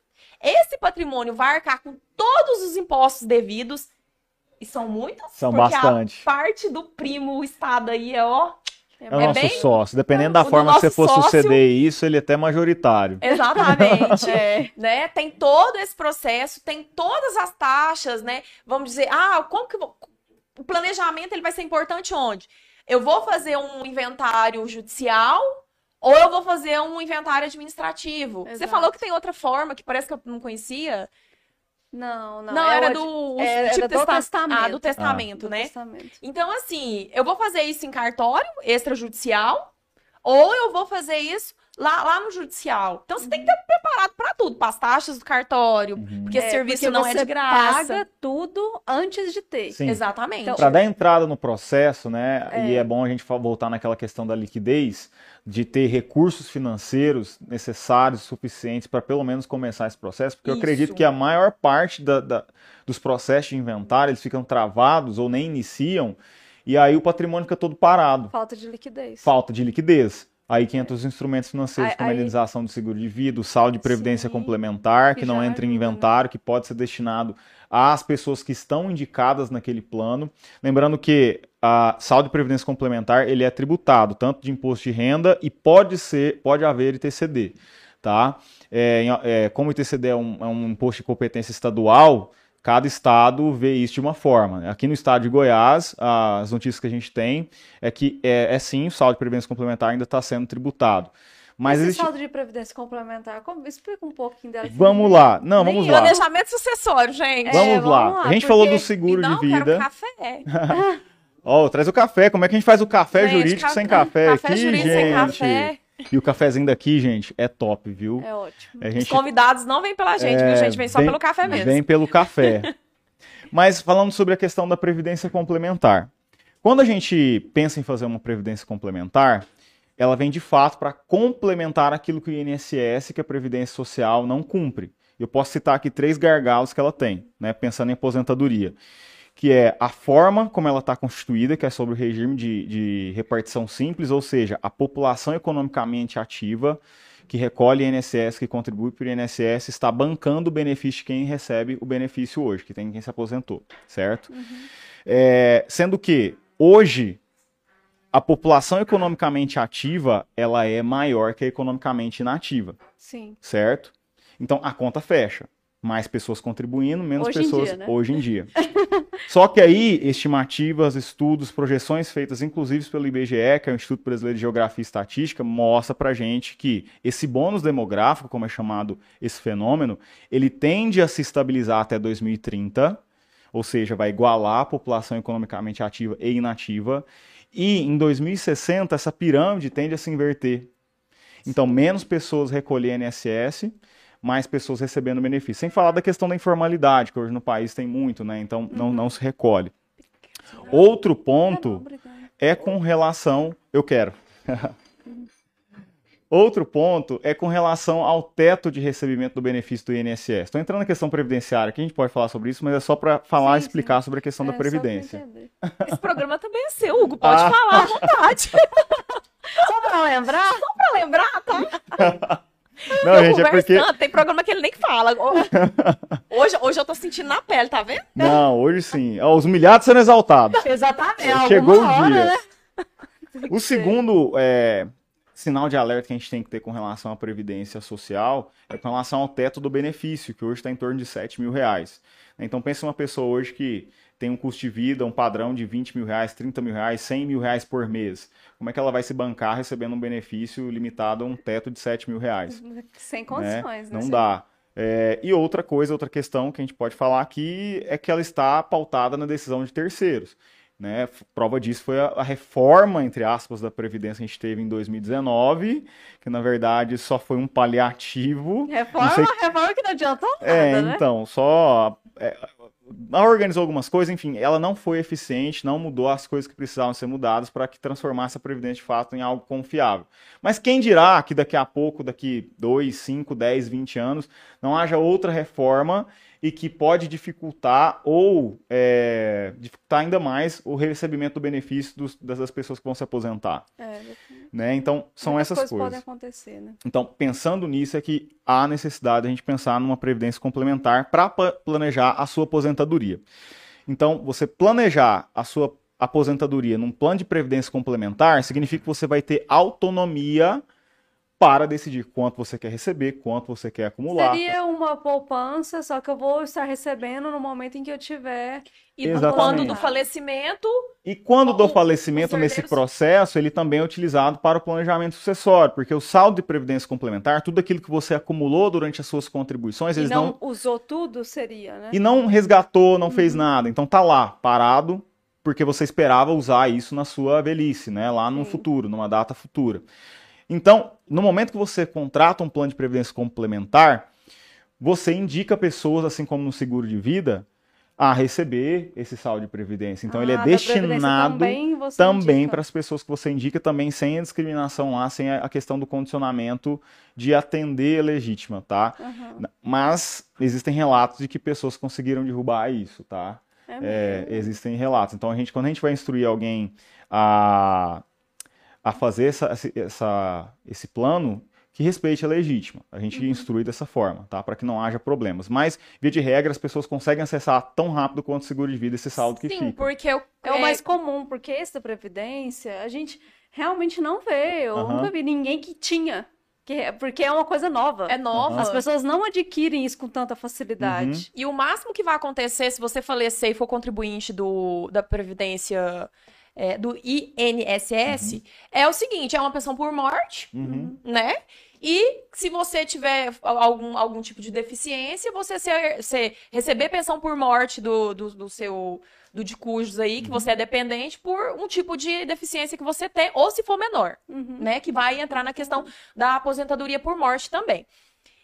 esse patrimônio vai arcar com todos os impostos devidos. E são muitas, São porque bastante. a parte do primo, o Estado aí é, ó... É o É nosso bem- sócio. Dependendo o da do forma que você for sócio- suceder isso, ele é até majoritário. Exatamente. É. né? Tem todo esse processo, tem todas as taxas, né? Vamos dizer, ah, como que o planejamento ele vai ser importante onde? Eu vou fazer um inventário judicial ou eu vou fazer um inventário administrativo? Você Exato. falou que tem outra forma que parece que eu não conhecia. Não, não. Não, é era do é- tipo era do testa- testamento. Ah, do testamento, do né? testamento. Então, assim, eu vou fazer isso em cartório extrajudicial ou eu vou fazer isso lá, lá no judicial. Então, você tem que estar preparado para tudo, para as taxas do cartório, porque esse É, serviço porque não é de graça. paga tudo antes de ter. Sim. Exatamente. Então, Para dar entrada no processo, né? É. E é bom a gente voltar naquela questão da liquidez, de ter recursos financeiros necessários, suficientes para pelo menos começar esse processo, porque eu Isso. acredito que a maior parte da- da- dos processos de inventário eles ficam travados ou nem iniciam, e aí o patrimônio fica todo parado, Falta de liquidez. falta de liquidez. Aí que entra os instrumentos financeiros, Aí- como a indenização do seguro de vida, o saldo de previdência Sim, complementar, que, que não já entra em né? inventário, que pode ser destinado às pessoas que estão indicadas naquele plano. Lembrando que a saldo de previdência complementar ele é tributado tanto de imposto de renda e pode ser, pode haver ITCD, tá? É, é, como o ITCD é um, é um imposto de competência estadual, cada estado vê isso de uma forma. Aqui no estado de Goiás, as notícias que a gente tem é que é, é sim, o saldo de previdência complementar ainda está sendo tributado. Mas Esse existe... saldo de previdência complementar, como, explica um pouquinho dela. Vamos lá. Não, vamos Nem lá. Planejamento sucessório, gente. É, Vamos vamos lá. lá, A gente porque- falou do seguro não, de quero vida. café. Ó, traz o café. Como é que a gente faz o café Gente, jurídico ca- sem café, café aqui, jurídico gente? sem café. E o cafezinho daqui, gente, é top, viu? É ótimo. A Os gente convidados não vêm pela gente, É, viu, gente? Vem só vem- pelo café mesmo. Vem pelo café. Mas falando sobre a questão da previdência complementar. Quando a gente pensa em fazer uma previdência complementar, ela vem de fato para complementar aquilo que o INSS, que a Previdência Social não cumpre. Eu posso citar aqui três gargalos que ela tem, né, pensando em aposentadoria, que é a forma como ela está constituída, que é sobre o regime de, de repartição simples, ou seja, a população economicamente ativa que recolhe INSS, que contribui para o INSS, está bancando o benefício de quem recebe o benefício hoje, que tem quem se aposentou, certo? É, sendo que hoje a população economicamente ativa ela é maior que a economicamente inativa, Sim. certo? Então a conta fecha. Mais pessoas contribuindo, menos Hoje em pessoas dia, né? hoje em dia. Só que aí, estimativas, estudos, projeções feitas inclusive pelo IBGE, que é o Instituto Brasileiro de Geografia e Estatística, mostra pra gente que esse bônus demográfico, como é chamado esse fenômeno, ele tende a se estabilizar até 2030, ou seja, vai igualar a população economicamente ativa e inativa, e em 2060 essa pirâmide tende a se inverter. Então, menos pessoas recolhendo INSS, mais pessoas recebendo benefício. Sem falar da questão da informalidade, que hoje no país tem muito, né? Então não, não se recolhe. Outro ponto obrigada. é com relação. Eu quero. Outro ponto é com relação ao teto de recebimento do benefício do INSS. Estou entrando na questão previdenciária, que a gente pode falar sobre isso, mas é só para falar e Sim, explicar sobre a questão É, da só previdência. Esse programa também é seu, Hugo. Pode Ah. falar à vontade. Só pra lembrar, pra lembrar, tá? Não, Eu gente, é porque. tanto, tem programa que ele nem fala. Hoje, hoje eu tô sentindo na pele, tá vendo? Não, hoje sim. Os humilhados sendo exaltados. exatamente. Chegou o dia. né? O segundo é, sinal de alerta que a gente tem que ter com relação à previdência social é com relação ao teto do benefício, que hoje está em torno de 7 mil reais. Então pensa uma pessoa hoje que tem um custo de vida, um padrão de 20 mil reais, 30 mil reais, 100 mil reais por mês. Como é que ela vai se bancar recebendo um benefício limitado a um teto de 7 mil reais? Sem né? condições, né? Não dá. É, e outra coisa, outra questão que a gente pode falar aqui é que ela está pautada na decisão de terceiros. Né? Prova disso foi a, a reforma, entre aspas, da Previdência que a gente teve em 2019, que na verdade só foi um paliativo. Reforma, sei- reforma que não adiantou nada, É, né? então, só. é, organizou algumas coisas, enfim, ela não foi eficiente, não mudou as coisas que precisavam ser mudadas para que transformasse a Previdência de fato em algo confiável. Mas quem dirá que daqui a pouco, daqui 2, 5, 10, 20 anos, não haja outra reforma e que pode dificultar ou é, dificultar ainda mais o recebimento do benefício dos, das pessoas que vão se aposentar. É, Né? Então, são essas coisas coisas. podem acontecer, né? Então, pensando nisso, é que há necessidade de a gente pensar numa previdência complementar para planejar a sua aposentadoria. Então, você planejar a sua aposentadoria num plano de previdência complementar significa que você vai ter autonomia para decidir quanto você quer receber, quanto você quer acumular. Seria uma poupança, só que eu vou estar recebendo no momento em que eu tiver. E Exatamente. quando do falecimento, E quando do falecimento nesse processo, ele também é utilizado para o planejamento sucessório, porque o saldo de previdência complementar, tudo aquilo que você acumulou durante as suas contribuições, E eles não, não usou tudo, seria, né? e não resgatou, não fez nada. Então tá lá, parado, porque você esperava usar isso na sua velhice, né? Lá no Sim. futuro, numa data futura. Então, no momento que você contrata um plano de previdência complementar, você indica pessoas, assim como no seguro de vida, a receber esse saldo de previdência. Então, ele Ah, é da Previdência destinado também, para as pessoas que você indica, também sem a discriminação lá, sem a questão do condicionamento de atender legítima, tá? Aham. Mas existem relatos de que pessoas conseguiram derrubar isso, tá? É É, existem relatos. Então, a gente, quando a gente vai instruir alguém a, a fazer essa, esse- essa- esse plano, que respeite a legítima. A gente Uhum. instrui dessa forma, tá? Para que não haja problemas. Mas, via de regra, as pessoas conseguem acessar tão rápido quanto o seguro de vida esse saldo que sim, fica. porque eu, É o mais comum, porque esse da Previdência, a gente realmente não vê. Eu Aham. nunca vi ninguém que tinha. Que, porque é uma coisa nova. é nova. As pessoas não adquirem isso com tanta facilidade. E o máximo que vai acontecer se você falecer e for contribuinte do, da Previdência é, do INSS é o seguinte: é uma pensão por morte, Uhum. né? E se você tiver algum, algum tipo de deficiência, você ser, ser- receber pensão por morte do, do, do seu do de cujos aí, que você é dependente por um tipo de deficiência que você tem, ou se for menor Uhum. né? Que vai entrar na questão da aposentadoria por morte também.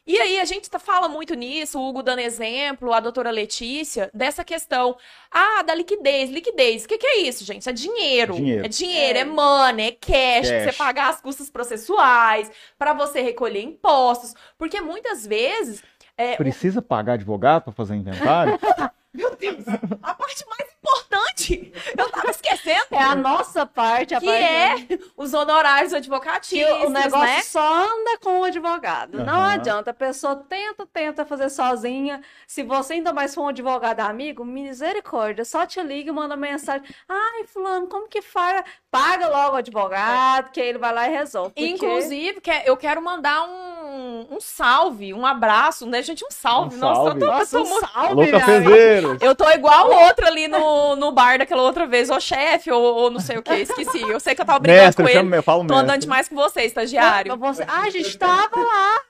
E aí, a gente tá- fala muito nisso, o Hugo dando exemplo, a doutora Letícia, dessa questão, ah, da liquidez. Liquidez, o que, que é isso, gente? É dinheiro. Dinheiro. É dinheiro, é, É. money, é cash, pra você Cash. pagar as custas processuais, pra você recolher impostos. Porque muitas vezes. é, Precisa pagar advogado para fazer inventário? meu Deus, a parte mais importante, eu tava esquecendo. É a nossa parte, a Que parte é os honorários que advocatícios, o negócio né? só anda com o advogado. Não Aham. adianta. A pessoa tenta, tenta fazer sozinha. Se você ainda mais for um advogado amigo, misericórdia, só te liga e manda mensagem. Ai, fulano, como que faz? Paga logo o advogado, que ele vai lá e resolve. Porque... Inclusive, que- eu quero mandar um, um salve, um abraço, né, gente? Um salve. Um Nossa, salve. eu tô, eu Nossa, tô um salve, eu tô igual o outro ali no, no bar daquela outra vez, o chefe, ou, ou não sei o que, esqueci. Eu sei que eu tava brigando Mestre, com ele. eu falo Tô mestre. andando demais com você, estagiário. Você... Ah, a gente tava lá.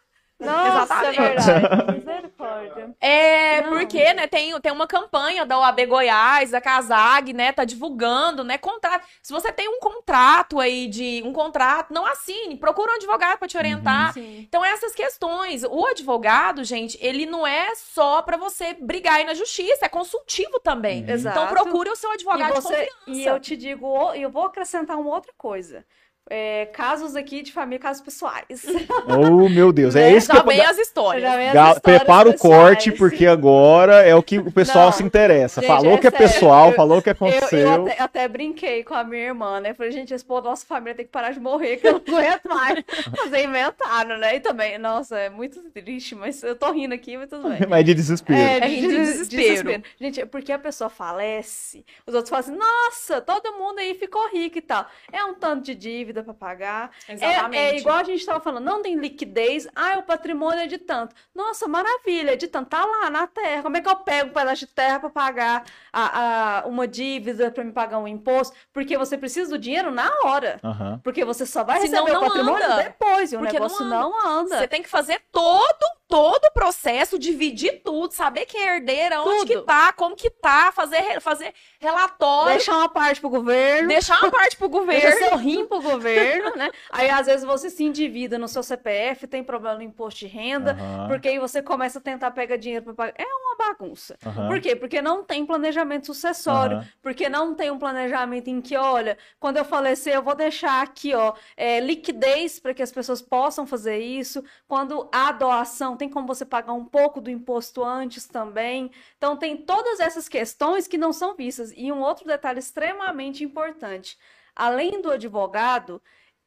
Nossa, Exatamente. é verdade. Misericórdia. É, Não. porque, né, tem, tem uma campanha da OAB Goiás, da Casag, né, tá divulgando, né, contrato. Se você tem um contrato aí de, um contrato, não assine, procura um advogado pra te orientar. Sim. Então, essas questões, o advogado, gente, ele não é só pra você brigar aí na justiça, é consultivo também. Exato. Então, procure o seu advogado E, de você, confiança. e eu te digo, e eu vou acrescentar uma outra coisa. É, casos aqui de família, casos pessoais. Oh, meu Deus, é isso que Já eu... vem as histórias. Já vem as histórias Prepara o pessoais. corte, porque agora é o que o pessoal Não. se interessa. Gente, falou é que é sério, pessoal, eu- falou que Eu, aconteceu. eu até, até brinquei com a minha irmã, né? Falei, gente, esse povo da nossa família tem que parar de morrer, que eu não aguento mais fazer inventário, né? E também, nossa, é muito triste, mas eu tô rindo aqui, mas tudo bem. Mas de desespero. É, É de desespero. Gente, é porque a pessoa falece, os outros falam assim, nossa, todo mundo aí ficou rico e tal. É um tanto de dívida pra pagar. É, Exatamente. é igual a gente tava falando, não tem liquidez, ah, o patrimônio é de tanto. Nossa, maravilha, é de tanto, tá lá na terra. Como é que eu pego um pedaço de terra pra pagar a, a- uma dívida, pra me pagar um imposto? Porque você precisa do dinheiro na hora. Aham. Porque você só vai Senão receber o não patrimônio anda. depois, e o Porque não negócio anda. não anda. Você tem que fazer todo, todo o processo, dividir tudo, saber quem é herdeira, onde que Tudo. tá, como que tá, fazer, fazer relatório, Deixar uma parte pro governo. deixar uma parte pro governo. seu rim pro governo, né? Aí, às vezes, você se endivida no seu CPF, tem problema no imposto de renda, Aham. porque aí você começa a tentar pegar dinheiro para pagar. É uma bagunça. Aham. Por quê? Porque não tem planejamento sucessório, Aham. porque não tem um planejamento em que, olha, quando eu falecer, eu vou deixar aqui, ó, é, liquidez para que as pessoas possam fazer isso. Quando há doação, tem como você pagar um pouco do imposto antes também. Então, tem todas essas questões que não são vistas. E um outro detalhe extremamente importante: além do advogado.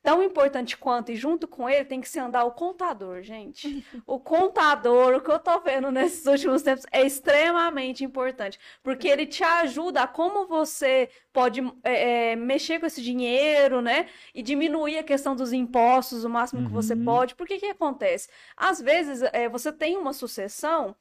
Tão importante quanto, e junto com ele tem que se andar o contador, gente. O contador, o que eu tô vendo nesses últimos tempos, é extremamente importante. Porque ele te ajuda a como você pode é, é, mexer com esse dinheiro, né? E diminuir a questão dos impostos o máximo que você Uhum. pode. Porque que acontece? Às vezes, é, você tem uma sucessão,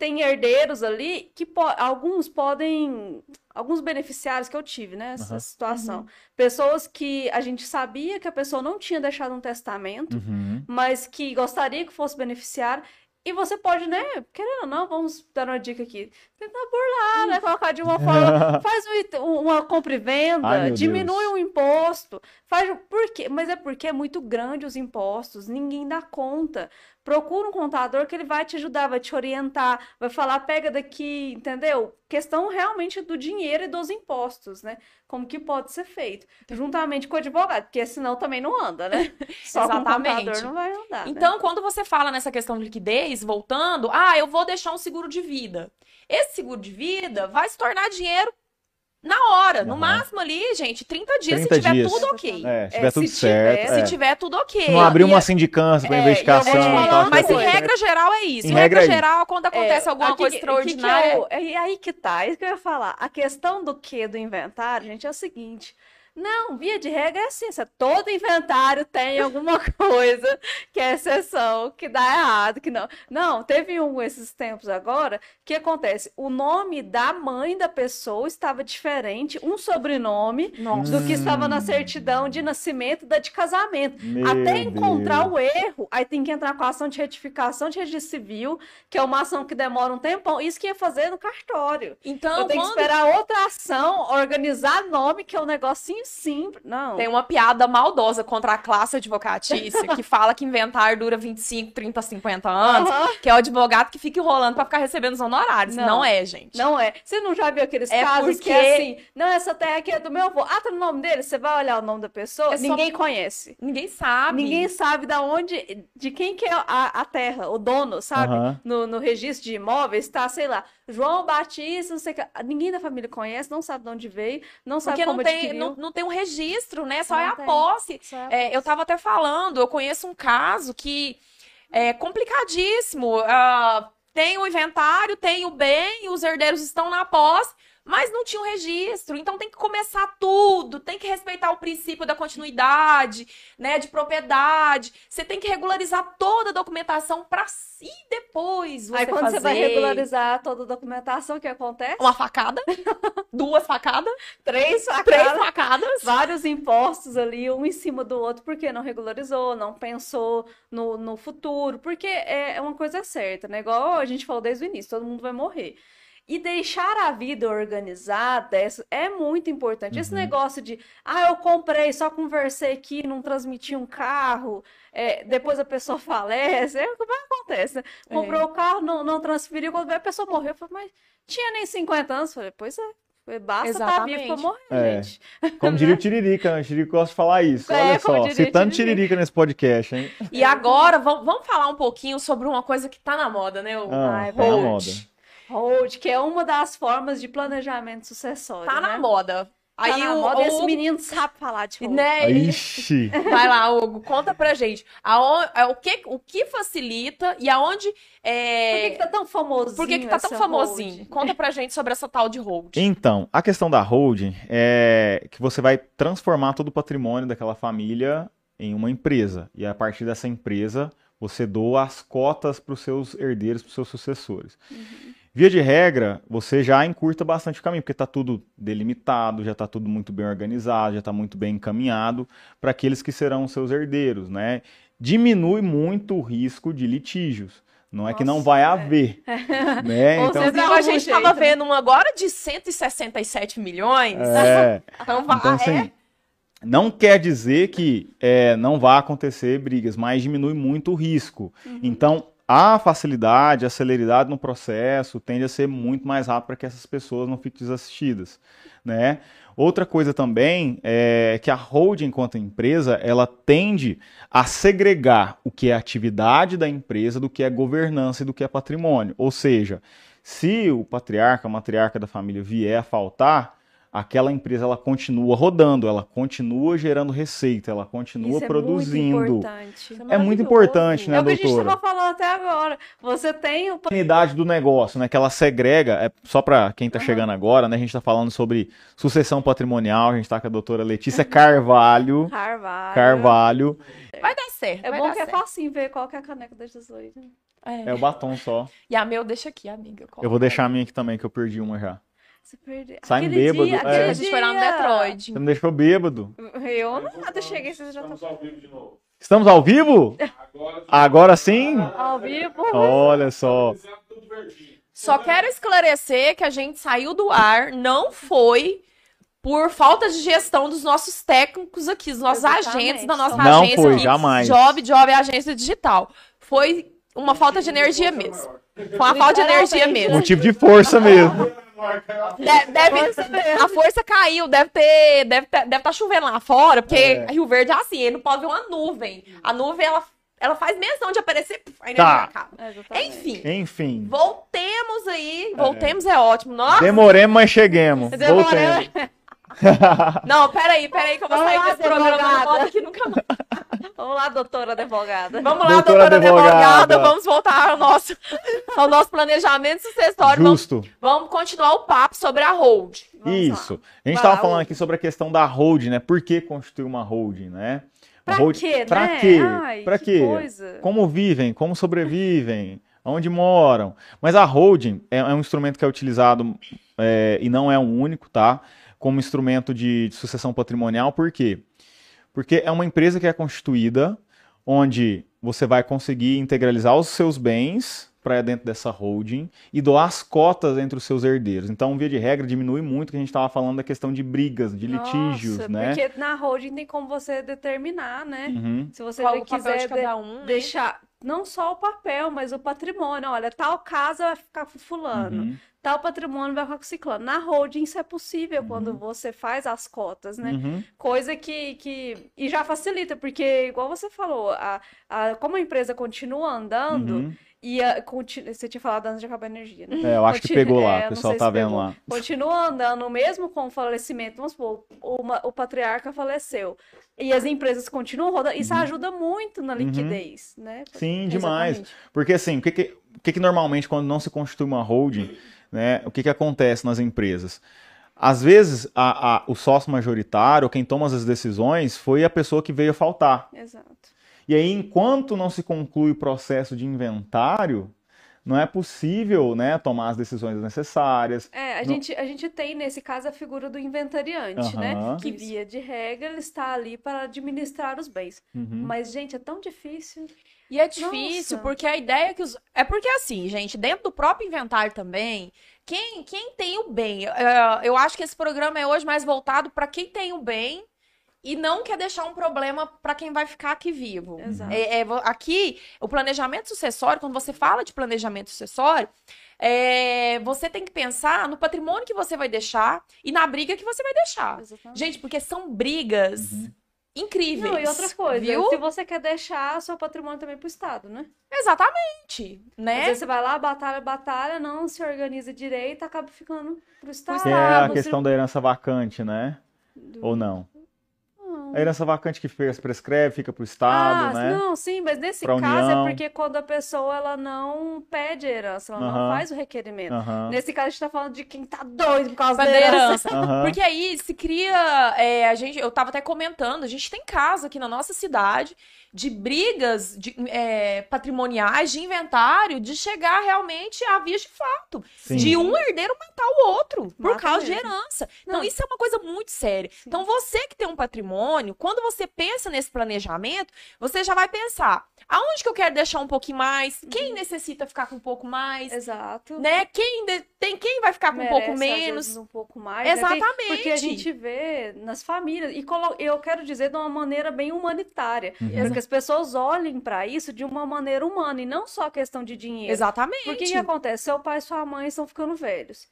tem herdeiros ali que po- alguns podem. Alguns beneficiários que eu tive, né? Essa Aham. situação. Pessoas que a gente sabia que a pessoa não tinha deixado um testamento Uhum. mas que gostaria que fosse beneficiário. E você pode, né, querendo ou não, vamos dar uma dica aqui. Tentar burlar, né? Colocar de uma forma. Faz um uma compra e Ai, venda, meu diminui Deus. o imposto. Faz. Por quê? Mas é porque é muito grande os impostos, ninguém dá conta. Procura um contador que ele vai te ajudar, vai te orientar, vai falar, pega daqui, entendeu? Questão realmente do dinheiro e dos impostos, né? Como que pode ser feito. Juntamente com o advogado, porque senão também não anda, né? Só com o Exatamente. contador não vai andar. né? Então, quando você fala nessa questão de liquidez, voltando, ah, eu vou deixar um seguro de vida. Esse seguro de vida vai se tornar dinheiro na hora. No Aham. máximo ali, gente, 30 dias, 30 se tiver dias. tudo ok. É, se É, tiver tudo se certo. tiver- é. Se tiver tudo ok. Se não abrir uma sindicância para é, investigação. e tal, Mas em regra geral é isso. Em Em regra regra é geral, quando acontece É, alguma aqui coisa que- que que extraordinária. é aí que tá, isso que eu ia falar. A questão do que do inventário, gente, é o seguinte. Não, via de regra é assim, todo inventário tem alguma coisa que é exceção, que dá errado, que não. Não, teve um esses tempos agora, que acontece, o nome da mãe da pessoa estava diferente, um sobrenome, Nossa. do que estava na certidão de nascimento da de casamento. Meu Até encontrar Deus. o erro, aí tem que entrar com a ação de retificação de registro civil, que é uma ação que demora um tempão. Isso que ia fazer no cartório. Então, eu tenho que quando esperar outra ação, organizar nome, que é um negocinho simples. Não. tem uma piada maldosa contra a classe advocatícia que fala que inventário dura 25, 30, 50 anos, que é o advogado que fica enrolando pra ficar recebendo os honorários. Não. Não, é, gente. Não é. Você não já viu aqueles É casos que porque- é assim, não, essa terra aqui é do meu avô. Ah, tá no nome dele? Você vai olhar o nome da pessoa, É só- ninguém conhece. Ninguém sabe. Ninguém sabe da onde, de quem que é a, a terra, o dono, sabe? No, no registro de imóveis tá, sei lá, João Batista, não sei que. Ninguém da família conhece, não sabe de onde veio, não sabe Porque como não tem, não, não tem um registro, né? Só Não é a posse. Só é a É, eu tava até falando, eu conheço um caso que é complicadíssimo. Ah, tem o inventário, tem o bem, os herdeiros estão na posse, mas não tinha um registro. Então tem que começar tudo, tem que respeitar o princípio da continuidade, né, de propriedade. Você tem que regularizar toda a documentação para si depois você Aí quando fazer você vai regularizar toda a documentação, o que acontece? uma facada, duas facadas, Três três facadas, facadas. vários impostos ali, um em cima do outro, porque não regularizou, não pensou no, no futuro, porque é é uma coisa certa, né? Igual a gente falou desde o início, todo mundo vai morrer. E deixar a vida organizada é, é muito importante. Esse Uhum. negócio de, ah, eu comprei, só conversei aqui, não transmiti um carro, é, depois a pessoa falece, é o que acontece, né? É. Comprou o carro, não, não transferiu, quando veio a pessoa morreu, eu falei, mas tinha nem 50 anos. Eu Falei, pois é, basta estar vivo pra Exatamente. morrer, É. gente. Como diria o Tiririca, né? O Tiririca gosta de falar isso. É, Olha só, diria citando Tiririca. Tiririca nesse podcast, hein? E agora, vamos, vamos falar um pouquinho sobre uma coisa que tá na moda, né? O Ah, Ai, tá na moda. Hold, que é uma das formas de planejamento sucessório, Tá né? na moda. Tá Aí na o, moda, o esse Hugo- menino sabe falar de hold. né? Ixi. Vai lá, Hugo, conta pra gente. É, o, que, o que facilita e aonde. Por que, É... que tá tão famosinho Por que, que tá tão famosinho? hold? Conta pra gente sobre essa tal de hold. Então, a questão da holding é que você vai transformar todo o patrimônio daquela família em uma empresa. E a partir dessa empresa, você doa as cotas para os seus herdeiros, para os seus sucessores. Via de regra, você já encurta bastante o caminho, porque está tudo delimitado, já está tudo muito bem organizado, já está muito bem encaminhado para aqueles que serão os seus herdeiros, né? Diminui muito o risco de litígios. Não é que não vai é. haver, né? Ou Então, seja, Inclusive, a gente jeito, tava né? vendo um agora de 167 milhões. é, Então, vai, Então, é, assim, não quer dizer que é, não vai acontecer brigas, mas diminui muito o risco. Uhum. Então, a facilidade, a celeridade no processo tende a ser muito mais rápido para que essas pessoas não fiquem desassistidas, né? Outra coisa também é que a holding, enquanto empresa, ela tende a segregar o que é atividade da empresa do que é governança e do que é patrimônio. Ou seja, se o patriarca, a matriarca da família vier a faltar, aquela empresa ela continua rodando, ela continua gerando receita, ela continua Isso produzindo. É muito importante. É muito importante, né, É o que a gente doutora? estava falando até agora. Você tem o. unidade do negócio, né? Que ela segrega, é só para quem está Aham. chegando agora, né? A gente está falando sobre sucessão patrimonial, a gente está com a doutora Letícia Carvalho. Carvalho. Carvalho. Vai dar certo. É vai bom dar que é certo. facinho ver qual que é a caneca das 18. né? É. É o batom só. E a meu deixa aqui, amiga. Eu vou deixar a minha aqui também, que eu perdi uma já. Você perdeu. Sai Aquele bêbado, Dia, é. aquele A gente foi lá no dia- Detroit. Você me deixou bêbado. Eu nada, cheguei, vocês já Estamos ao vivo de novo. Estamos ao vivo? Agora, Agora sim? ao vivo. Olha só. Só quero esclarecer que a gente saiu do ar, não foi por falta de gestão dos nossos técnicos aqui, dos nossos Exatamente. agentes da nossa Não agência foi, aqui. jamais. Job, Job é agência digital. Foi uma falta de energia mesmo. Foi uma falta de energia mesmo. Motivo de força mesmo. De- deve, a força caiu, deve ter, deve estar deve tá chovendo lá fora, porque É. Rio Verde é assim, ele não pode ver uma nuvem. A nuvem, ela, ela faz menção de aparecer, puf, a energia Tá. acaba. É. Enfim, Enfim. voltemos aí, voltemos é, ótimo. Nossa, Demoremos, mas chegamos. Demoremos. Voltemos. não, peraí, peraí que eu vou Vamos sair lá, desse programa, não volto aqui nunca mais. Vamos lá, doutora advogada. Vamos lá, Doutora doutora, advogada. advogada. vamos voltar ao nosso, ao nosso planejamento sucessório. Vamos, Justo. vamos continuar o papo sobre a hold. Vamos Isso. A gente estava lá, falando aqui sobre a questão da holding, né? Por que constituir uma holding, né? Pra hold- quê, Pra né? quê? Ai, pra que quê? coisa. Como vivem? Como sobrevivem? Onde moram? Mas a holding é, é um instrumento que é utilizado é, e não é o único, tá? Como instrumento de, de sucessão patrimonial. Por quê? Porque é uma empresa que é constituída onde você vai conseguir integralizar os seus bens para dentro dessa holding e doar as cotas entre os seus herdeiros. Então, via de regra, diminui muito o que a gente estava falando da questão de brigas, de litígios, Nossa, né? Porque na holding tem como você determinar, né? Uhum. Se você Qual quiser de um, né? Não só o papel, mas o patrimônio. Olha, tal casa vai ficar com fulano, Uhum. tal patrimônio vai ficar com ciclano. Na holding isso é possível quando você faz as cotas, né? Uhum. Coisa que, que. E já facilita, porque, igual você falou, a, a, como a empresa continua andando, Uhum. E a, conti- você tinha falado antes de acabar a energia, né? É, eu acho que Continua- pegou lá, é, o pessoal tá vendo lá. Continua andando, mesmo com o falecimento, vamos supor, uma- o patriarca faleceu. E as empresas continuam rodando, isso ajuda muito na Uhum. liquidez, né? Sim, demais. Exatamente. Porque assim, o que que, o que que normalmente quando não se constitui uma holding, né, o que que acontece nas empresas? Às vezes, a, a- o sócio majoritário, quem toma as decisões, foi a pessoa que veio a faltar. Exato. E aí, enquanto não se conclui o processo de inventário, não é possível né, tomar as decisões necessárias. É, a, Não- gente, a gente tem nesse caso a figura do inventariante, né? Que via de regra está ali para administrar os bens. Uhum. Mas, gente, é tão difícil. E é difícil, Nossa. porque a ideia é que os. É porque assim, gente, dentro do próprio inventário também, quem, quem tem o bem. eu acho que esse programa é hoje mais voltado para quem tem o bem e não quer deixar um problema para quem vai ficar aqui vivo. Exato. É, é, aqui, o planejamento sucessório, quando você fala de planejamento sucessório, é, você tem que pensar no patrimônio que você vai deixar e na briga que você vai deixar. Exatamente. Gente, porque são brigas Uhum. incríveis. Não, e outra coisa, viu? se você quer deixar seu patrimônio também pro Estado, né? Exatamente, Às né? vezes você vai lá, batalha, batalha, não se organiza direito, acaba ficando pro Estado. Que é a você- questão da herança vacante, né? Ou não? Não. A herança vacante que fez- prescreve, fica para o Estado, ah, né? não, sim, mas nesse Pra caso União. é porque quando a pessoa ela não pede herança, ela não Aham. faz o requerimento. Aham. Nesse caso a gente tá falando de quem tá doido por causa Pra da herança. herança. Aham. Porque aí se cria. é, a gente, eu tava até comentando, a gente tem casos aqui na nossa cidade de brigas de, é, patrimoniais, de inventário, de chegar realmente a vias de fato. Sim. De um herdeiro matar o outro por Mata causa de mesmo. herança. Então, Não. isso é uma coisa muito séria. Então, você que tem um patrimônio, matrimônio, quando você pensa nesse planejamento, você já vai pensar aonde que eu quero deixar um pouquinho mais, quem necessita ficar com um pouco mais, Exato. né? Quem de- tem quem vai ficar com um Merece, pouco às menos. um pouco mais. né? Tem- Exatamente. Porque a gente vê nas famílias, e colo- eu quero dizer de uma maneira bem humanitária, Uhum. para que as pessoas olhem para isso de uma maneira humana e não só questão de dinheiro. Exatamente. Porque o que acontece? Seu pai e sua mãe estão ficando velhos.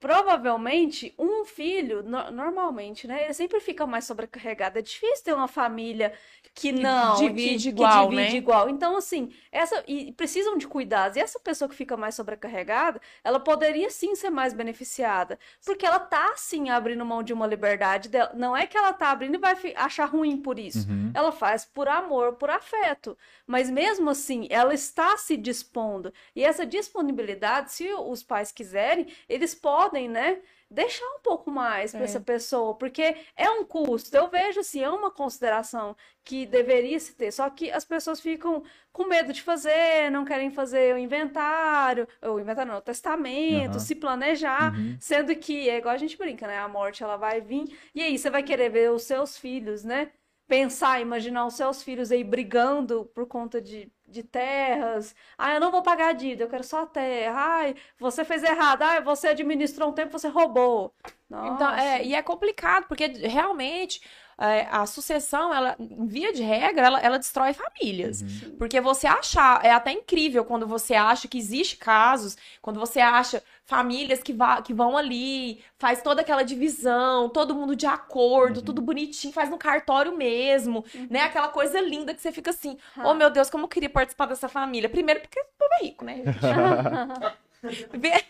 Provavelmente, um filho, no- normalmente, né? Ele sempre fica mais sobrecarregado. É difícil ter uma família que não, divide que, igual, que divide né? igual. Então, assim, essa e precisam de cuidados. E essa pessoa que fica mais sobrecarregada, ela poderia sim ser mais beneficiada, porque ela tá sim abrindo mão de uma liberdade dela. Não é que ela tá abrindo e vai achar ruim por isso. Uhum. Ela faz por amor, por afeto. Mas mesmo assim, ela está se dispondo. E essa disponibilidade, se os pais quiserem, eles podem, né? Deixar um pouco mais para É. essa pessoa, porque é um custo. Eu vejo assim, é uma consideração que deveria se ter, só que as pessoas ficam com medo de fazer, não querem fazer o inventário, o inventário não, o testamento, Aham. se planejar, Uhum. sendo que é igual a gente brinca, né? A morte ela vai vir, e aí você vai querer ver os seus filhos, né? Pensar, imaginar os seus filhos aí brigando por conta de, de terras. Ah, eu não vou pagar a dívida, eu quero só a terra. Ai, você fez errado. Ah, você administrou um tempo, você roubou. Então, é, Nossa. e é complicado, porque realmente a sucessão, ela, em via de regra, ela, ela destrói famílias. Uhum. Porque você achar, é até incrível quando você acha que existe casos, quando você acha famílias que, vá, que vão ali, faz toda aquela divisão, todo mundo de acordo, Uhum. tudo bonitinho, faz no cartório mesmo, né? Aquela coisa linda que você fica assim, Ah. oh meu Deus, como eu queria participar dessa família. Primeiro porque o povo é rico, né?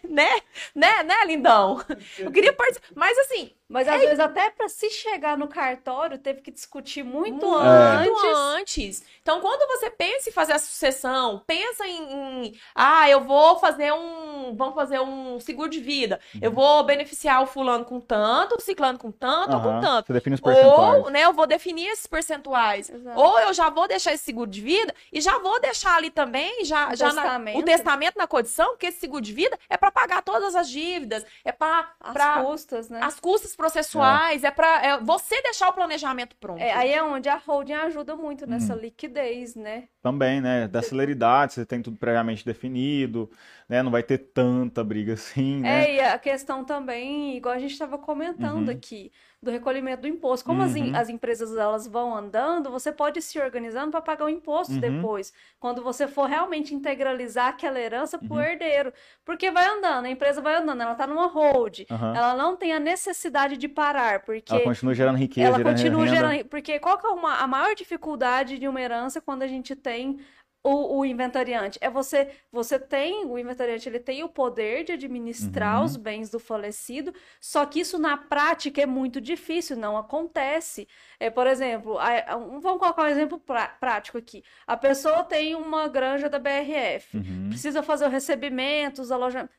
Né? Né, né, lindão? Eu queria participar, mas assim, Mas às vezes até para se chegar no cartório teve que discutir muito Muito antes. antes. Então, quando você pensa em fazer a sucessão, pensa em, em, ah, eu vou fazer um, vamos fazer um seguro de vida. Eu vou beneficiar o fulano com tanto, o ciclano com tanto ou com tanto. Você define os percentuais. Ou, né, eu vou definir esses percentuais. Exato. Ou eu já vou deixar esse seguro de vida e já vou deixar ali também já, O já na- testamento. o testamento na condição, porque esse seguro de vida é para pagar todas as dívidas, é para As custas, né? as custas processuais, é, para você deixar o planejamento pronto. É, aí é onde a holding ajuda muito nessa Uhum. liquidez, né? Também, né? Da celeridade, você tem tudo previamente definido, né? Não vai ter tanta briga assim, né? É, e a questão também, igual a gente estava comentando Uhum. aqui, do recolhimento do imposto. Como as, Uhum. as empresas elas vão andando, você pode se organizando para pagar o imposto Uhum. depois, quando você for realmente integralizar aquela herança para o Uhum. herdeiro. Porque vai andando, a empresa vai andando, ela está numa hold, ela não tem a necessidade de parar, porque Ela continua gerando riqueza, ela gerando continua renda. gerando. Porque qual que é uma- a maior dificuldade de uma herança quando a gente tem o, o inventariante? É você, você tem, o inventariante ele tem o poder de administrar Uhum. os bens do falecido, só que isso na prática é muito difícil, não acontece. É, por exemplo, a- a- um- vamos colocar um exemplo prá- prático aqui. A pessoa tem uma granja da BRF Uhum. precisa fazer o recebimento, os alojamentos.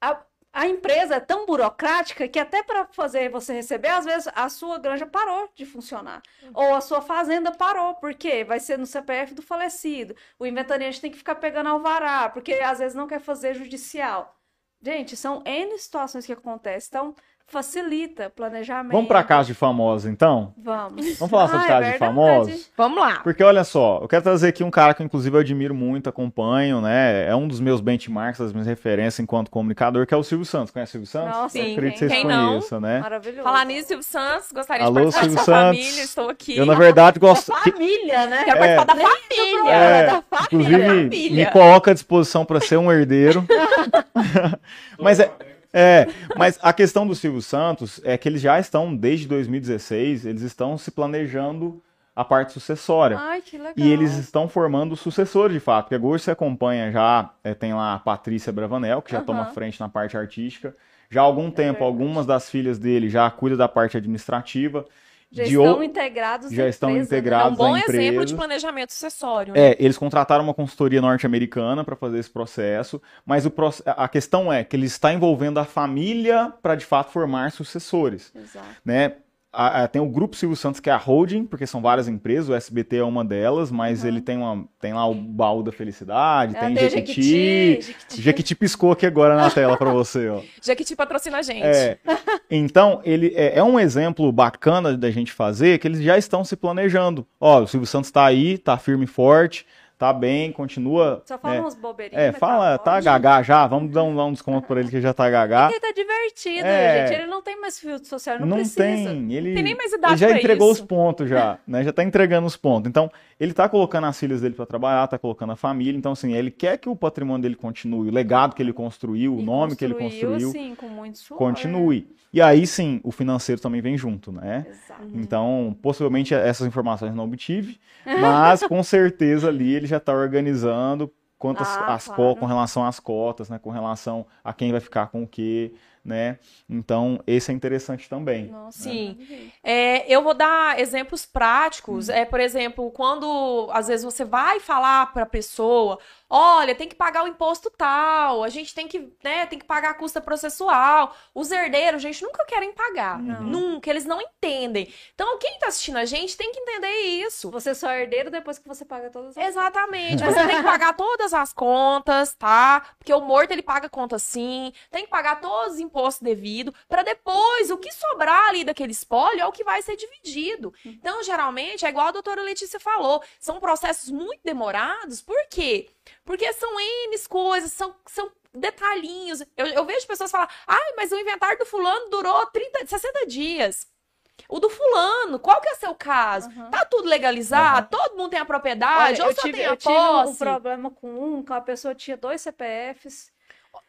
A, a empresa é tão burocrática que até para fazer você receber, às vezes a sua granja parou de funcionar. Ou a sua fazenda parou, porque vai ser no CPF do falecido. O inventariante tem que ficar pegando alvará, porque às vezes não quer fazer judicial. Gente, são N situações que acontecem. Então, facilita planejamento. Vamos pra casa de famosos, então? Vamos. Vamos falar sobre Ah, é casa de verdade. famosos? Vamos lá. Porque olha só, eu quero trazer aqui um cara que inclusive eu admiro muito, acompanho, né? É um dos meus benchmarks, das minhas referências enquanto comunicador, que é o Silvio Santos. Conhece o Silvio Santos? Nossa, Sim, Acredito que quem- vocês quem não? conheçam, né? Maravilhoso. Falar nisso, Silvio Santos, gostaria Alô, de participar Silvio da sua Santos. família, estou aqui. Eu, na verdade, gosto. Família, né? Quero participar da família. É, da família. Inclusive, família. me coloca à disposição para ser um herdeiro. mas é, é, mas a questão do Silvio Santos é que eles já estão, desde 2016, eles estão se planejando a parte sucessória. Ai, que legal. E eles estão formando sucessores de fato, porque hoje você acompanha já, é, tem lá a Patrícia Bravanel, que já toma Aham. frente na parte artística. Já há algum tempo, verdade. algumas das filhas dele já cuidam da parte administrativa. Já de estão o- integrados já estão empresa, né? É integrados. um bom exemplo de planejamento sucessório. né? É, eles contrataram uma consultoria norte-americana para fazer esse processo, mas o a questão é que ele está envolvendo a família para de fato formar sucessores, Exato. né? A- a- tem o Grupo Silvio Santos, que é a holding, porque são várias empresas, o SBT é uma delas, mas Uhum. ele tem, uma, tem lá o Baú da Felicidade, É, tem tem o Jequiti. Jequiti, Jequiti. Jequiti piscou aqui agora na tela pra você, ó. Jequiti patrocina a gente. É, então, ele é, é um exemplo bacana da gente fazer que eles já estão se planejando. Ó, o Silvio Santos tá aí, tá firme e forte, tá bem, continua. Só fala é, uns bobeirinhos. é, fala, tá ótimo. gagá já, vamos dar um, dar um desconto pra ele que já tá gagá. Ele tá divertido, É. gente. Ele não tem mais filtro social, não, Não precisa. tem, ele, Tem nem mais idade ele já entregou isso. os pontos já, né? Já tá entregando os pontos. Então, ele tá colocando as filhas dele pra trabalhar, tá colocando a família. Então, assim, ele quer que o patrimônio dele continue, o legado que ele construiu, o E nome que ele construiu, Sim, com muito suor. continue. E aí sim, o financeiro também vem junto, né? Exato. Então, possivelmente essas informações não obtive, mas com certeza ali ele já está organizando quantas Ah, as claro. com relação às cotas, né? Com relação a quem vai ficar com o quê, né? Então, esse é interessante também. Nossa, Sim. maravilhoso. É, eu vou dar exemplos práticos. É, por exemplo, quando às vezes você vai falar para a pessoa, olha, tem que pagar o imposto tal, a gente tem que, né, tem que pagar a custa processual. Os herdeiros, gente, nunca querem pagar. Não. Nunca, eles não entendem. Então, quem tá assistindo a gente tem que entender isso. Você só é herdeiro depois que você paga todas as Exatamente. Você tem que pagar todas as contas, tá? Porque o morto ele paga conta sim. Tem que pagar todos os impostos devidos para depois o que sobrar ali daquele espólio é o que vai ser dividido. Então, geralmente, é igual a doutora Letícia falou, são processos muito demorados. Por quê? Porque são N coisas, são, são detalhinhos. Eu, eu vejo pessoas falar, ai, mas o inventário do fulano durou 30, 60 dias. O do fulano, qual que é seu caso? Aham. Tá tudo legalizado? Todo mundo tem a propriedade? Olha, ou eu só tive, tem a eu tive um posse? problema com um, que a pessoa tinha dois CPFs.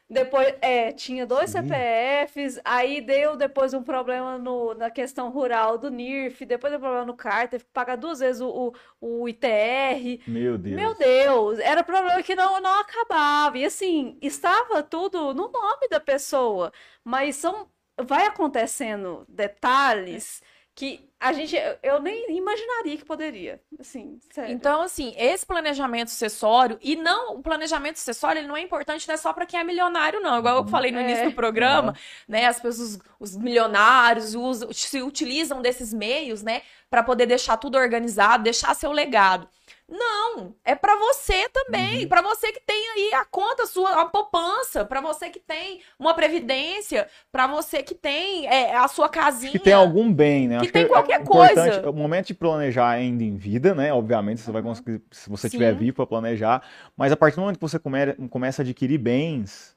Depois, é, tinha dois Sim. CPFs, aí deu depois um problema no, na questão rural do NIRF, depois deu problema no CAR, teve que pagar duas vezes o, o, o ITR. Meu Deus. Meu Deus, era problema que não, não acabava. E assim, estava tudo no nome da pessoa, mas são, vai acontecendo detalhes que a gente, eu- nem imaginaria que poderia. Assim, sério. Então, assim, esse planejamento sucessório, e não, o planejamento sucessório, ele não é importante, não é só para quem é milionário, não. Igual eu falei no É. início do programa, né? As pessoas, os milionários usam, se utilizam desses meios, né? Para poder deixar tudo organizado, deixar seu legado. Não, é para você também, Uhum. para você que tem aí a conta sua, a poupança, para você que tem uma previdência, para você que tem é, a sua casinha. Que tem algum bem, né? Que Acho tem é qualquer importante- coisa. O momento de planejar ainda em vida, né? Obviamente, você vai conseguir, se você estiver Sim. vivo para planejar. Mas a partir do momento que você come- começa a adquirir bens,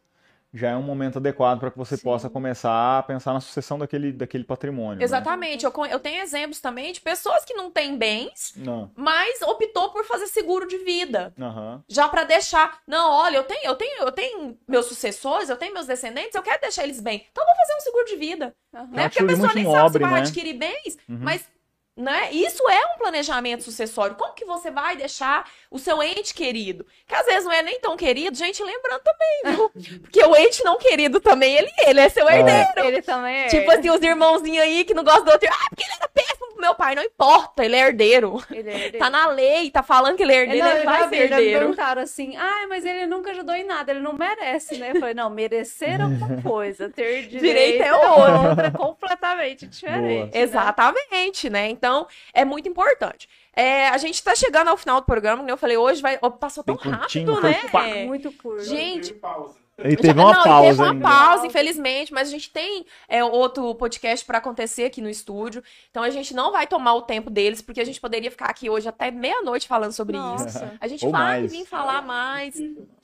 já é um momento adequado para que você Sim. possa começar a pensar na sucessão daquele, daquele patrimônio. né? Exatamente. Eu, con- eu tenho exemplos também de pessoas que não têm bens, Não. mas optou por fazer seguro de vida. Aham. Já pra deixar, não, olha, eu tenho, eu tenho, eu tenho meus sucessores, eu tenho meus descendentes, eu quero deixar eles bem. Então eu vou fazer um seguro de vida. É uma né? Porque a pessoa nem sabe se vai né? adquirir bens, Uhum. mas né? Isso é um planejamento sucessório. Como que você vai deixar o seu ente querido? Que às vezes não é nem tão querido, gente, lembrando também, viu? Porque o ente não querido também, ele, ele é seu É. herdeiro. Ele também é. Tipo assim, os irmãozinhos aí que não gostam do outro. Ah, porque ele era péssimo meu pai. Não importa, ele é herdeiro. ele é herdeiro. Tá na lei, tá falando que ele é herdeiro, Não, ele eu já vai ser já me herdeiro. perguntaram assim, ai, mas ele nunca ajudou em nada, ele não merece, né? Eu falei, não, merecer é uma coisa, ter direito, Direito é é outra, completamente diferente. né? Exatamente, né? Então, é muito importante. É, a gente tá chegando ao final do programa, como eu falei, hoje vai. Passou tão Bem curtinho, rápido, foi né? pá. Muito curto. Gente, E Já- teve uma não, pausa teve uma ainda. pausa, infelizmente, mas a gente tem é, outro podcast para acontecer aqui no estúdio. Então a gente não vai tomar o tempo deles, porque a gente poderia ficar aqui hoje até meia-noite falando sobre isso. Nossa. A gente Ou vai mais. vir falar mais.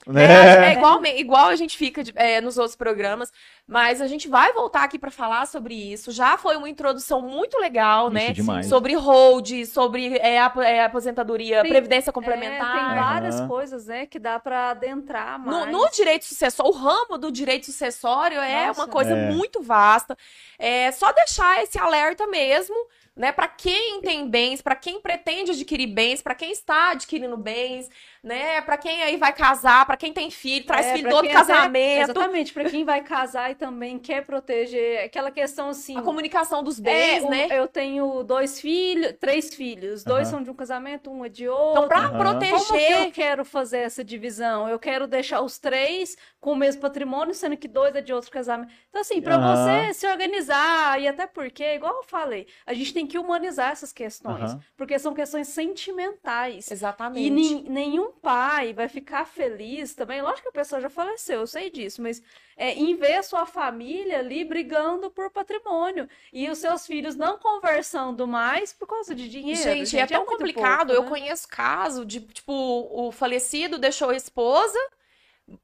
Né? É, é igual, igual a gente fica de- é, nos outros programas, mas a gente vai voltar aqui para falar sobre isso. Já foi uma introdução muito legal, Isso, né? demais. Sobre hold, sobre é, ap- é, aposentadoria, Tem- previdência É, complementar. tem várias Aham. coisas, né, que dá pra adentrar No, mais. no direito sucessório, o ramo do direito sucessório é Nossa. uma coisa É. muito vasta. É só deixar esse alerta mesmo, né, para quem tem bens, para quem pretende adquirir bens, para quem está adquirindo bens, né? Pra quem aí vai casar, pra quem tem filho, traz É, filho todo casamento. exatamente, para quem vai casar e também quer proteger aquela questão assim. A comunicação dos é, bens, um- né? Eu tenho dois filhos, três filhos, dois Aham. são de um casamento, um é de outro. Então, pra Aham. Como que eu proteger. quero fazer essa divisão? Eu quero deixar os três com o mesmo patrimônio, sendo que dois é de outro casamento. Então, assim, para Aham. você se organizar, e até porque, igual eu falei, a gente tem que humanizar essas questões, porque são questões sentimentais. Exatamente. E nenhum pai vai ficar feliz também. Lógico que a pessoa já faleceu, eu sei disso, mas é, em ver a sua família ali brigando por patrimônio e os seus filhos não conversando mais por causa de dinheiro. Gente, é tão muito complicado. pouco, Eu né? conheço caso de, tipo, o falecido deixou a esposa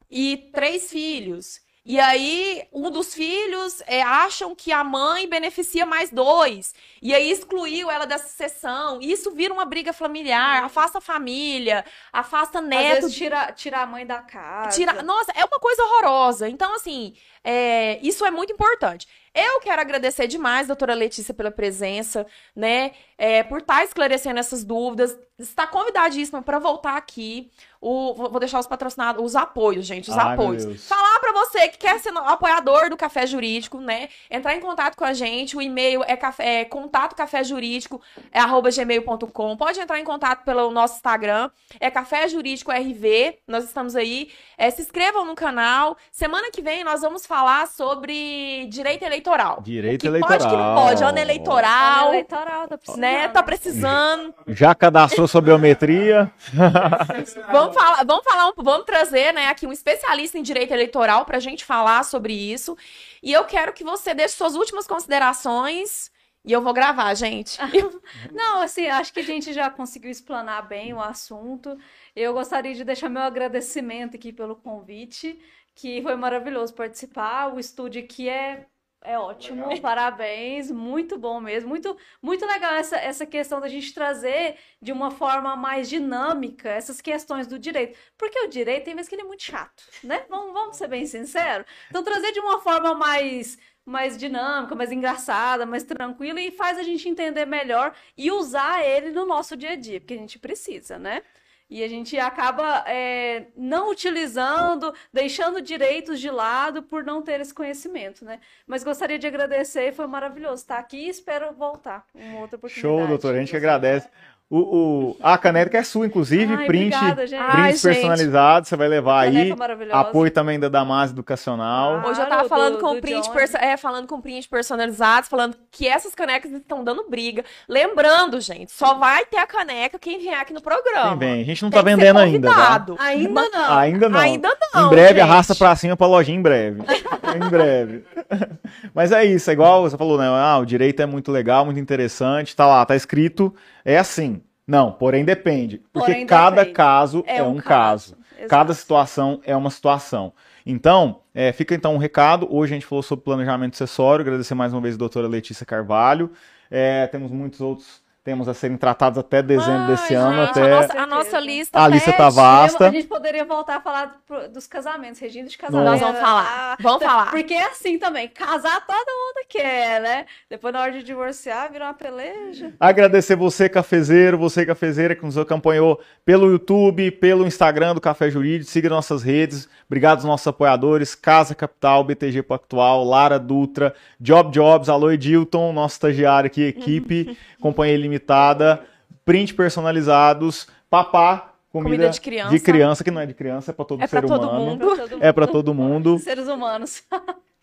e três filhos. E aí, um dos filhos é, acham que a mãe beneficia mais dois. E aí excluiu ela dessa sessão. E isso vira uma briga familiar, afasta a família, afasta Às neto. vezes tira, tira a mãe da casa. Tira... Nossa, é uma coisa horrorosa. Então, assim, é, isso é muito importante. Eu quero agradecer demais, doutora Letícia, pela presença, né? é, por estar esclarecendo essas dúvidas. Está convidadíssima para voltar aqui. O, vou deixar os patrocinados, os apoios, gente, os Ai, apoios. Falar para você que quer ser apoiador do Café Jurídico, né? Entrar em contato com a gente. O e-mail é, café, é contato café jurídico, é arroba gmail.com. Pode entrar em contato pelo nosso Instagram, é Café Jurídico RV. Nós estamos aí. É, se inscrevam no canal. Semana que vem nós vamos falar sobre direito eleitoral. Direito o que pode, que não eleitoral. pode. Ano eleitoral, Ano eleitoral, tá precisando. né? Tá precisando. Já cadastrou sua biometria? Vamos falar, vamos falar, um- vamos trazer, né, aqui um especialista em direito eleitoral pra gente falar sobre isso. E eu quero que você deixe suas últimas considerações e eu vou gravar, gente. Não, assim, acho que a gente já conseguiu explanar bem o assunto. Eu gostaria de deixar meu agradecimento aqui pelo convite, que foi maravilhoso participar. O estúdio aqui é, é ótimo, parabéns, muito bom mesmo. Muito, muito legal essa, essa questão da gente trazer de uma forma mais dinâmica essas questões do direito. Porque o direito tem vezes que ele é muito chato, né? Vamos, vamos ser bem sinceros. Então, trazer de uma forma mais mais dinâmica, mais engraçada, mais tranquila e faz a gente entender melhor e usar ele no nosso dia a dia, porque a gente precisa, né? E a gente acaba é, não utilizando, deixando direitos de lado por não ter esse conhecimento, né? Mas gostaria de agradecer, foi maravilhoso estar aqui e espero voltar em uma outra oportunidade. Show, doutora. A gente que agradece. O, o- a caneca é sua, inclusive. Ai, print, obrigada, gente. Ai, prints gente. Você vai levar aí. Caneca. Apoio também da Damas Educacional. Ah, Hoje eu Claro, tava falando do- com do print, é, falando com print personalizados, falando que essas canecas estão dando briga. Lembrando, gente, só vai ter a caneca quem vier aqui no programa. Quem vem? A gente não Tem tá vendendo ainda. Tá? Ainda não. Ainda não. Ainda não. em breve gente. arrasta pra cima pra lojinha em breve. em breve. Mas é isso, é igual você falou, né? Ah, o direito é muito legal, muito interessante. Tá lá, tá escrito. É assim. Não, porém depende. Porque Porém cada depende. caso é, um caso. Exato. Cada situação é uma situação. Então, é, fica então um recado. Hoje a gente falou sobre planejamento sucessório. Agradecer mais uma vez a doutora Letícia Carvalho. É, temos muitos outros temas a serem tratados até dezembro Ai, desse ano. Até... a, nossa, a nossa lista A lista pede. tá vasta. A gente poderia voltar a falar dos casamentos, regime de casamento. Nós vamos falar. Ah, Vamos falar. Porque é assim também, casar todo mundo quer, né? Depois na hora de divorciar, vira uma peleja. Agradecer você, cafezeiro, você, cafezeira, que nos acompanhou pelo YouTube, pelo Instagram do Café Jurídico. Siga nossas redes. Obrigado aos nossos apoiadores: Casa Capital, BTG Pactual, Lara Dutra, Job Jobs, Alô Edilton, nosso estagiário aqui, equipe, Companhia Limitada, print personalizados, papá, comida, Comida de criança. de criança, que não é de criança, é para todo É ser pra todo humano. mundo. Pra todo É para mundo. todo mundo. Seres humanos.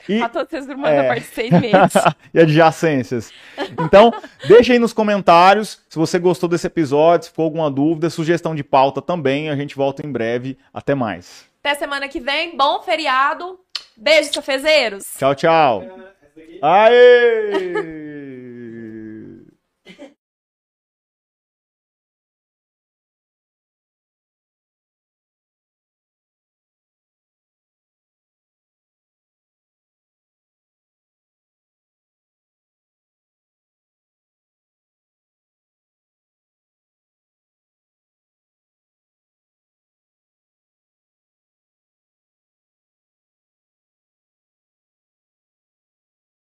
E A todos vocês irmãos É. a partir de seis meses. e adjacências. Então, deixa aí nos comentários se você gostou desse episódio, se ficou alguma dúvida, sugestão de pauta também. A gente volta em breve. Até mais. Até semana que vem. Bom feriado. Beijo, cafezeiros. Tchau, tchau. Aê!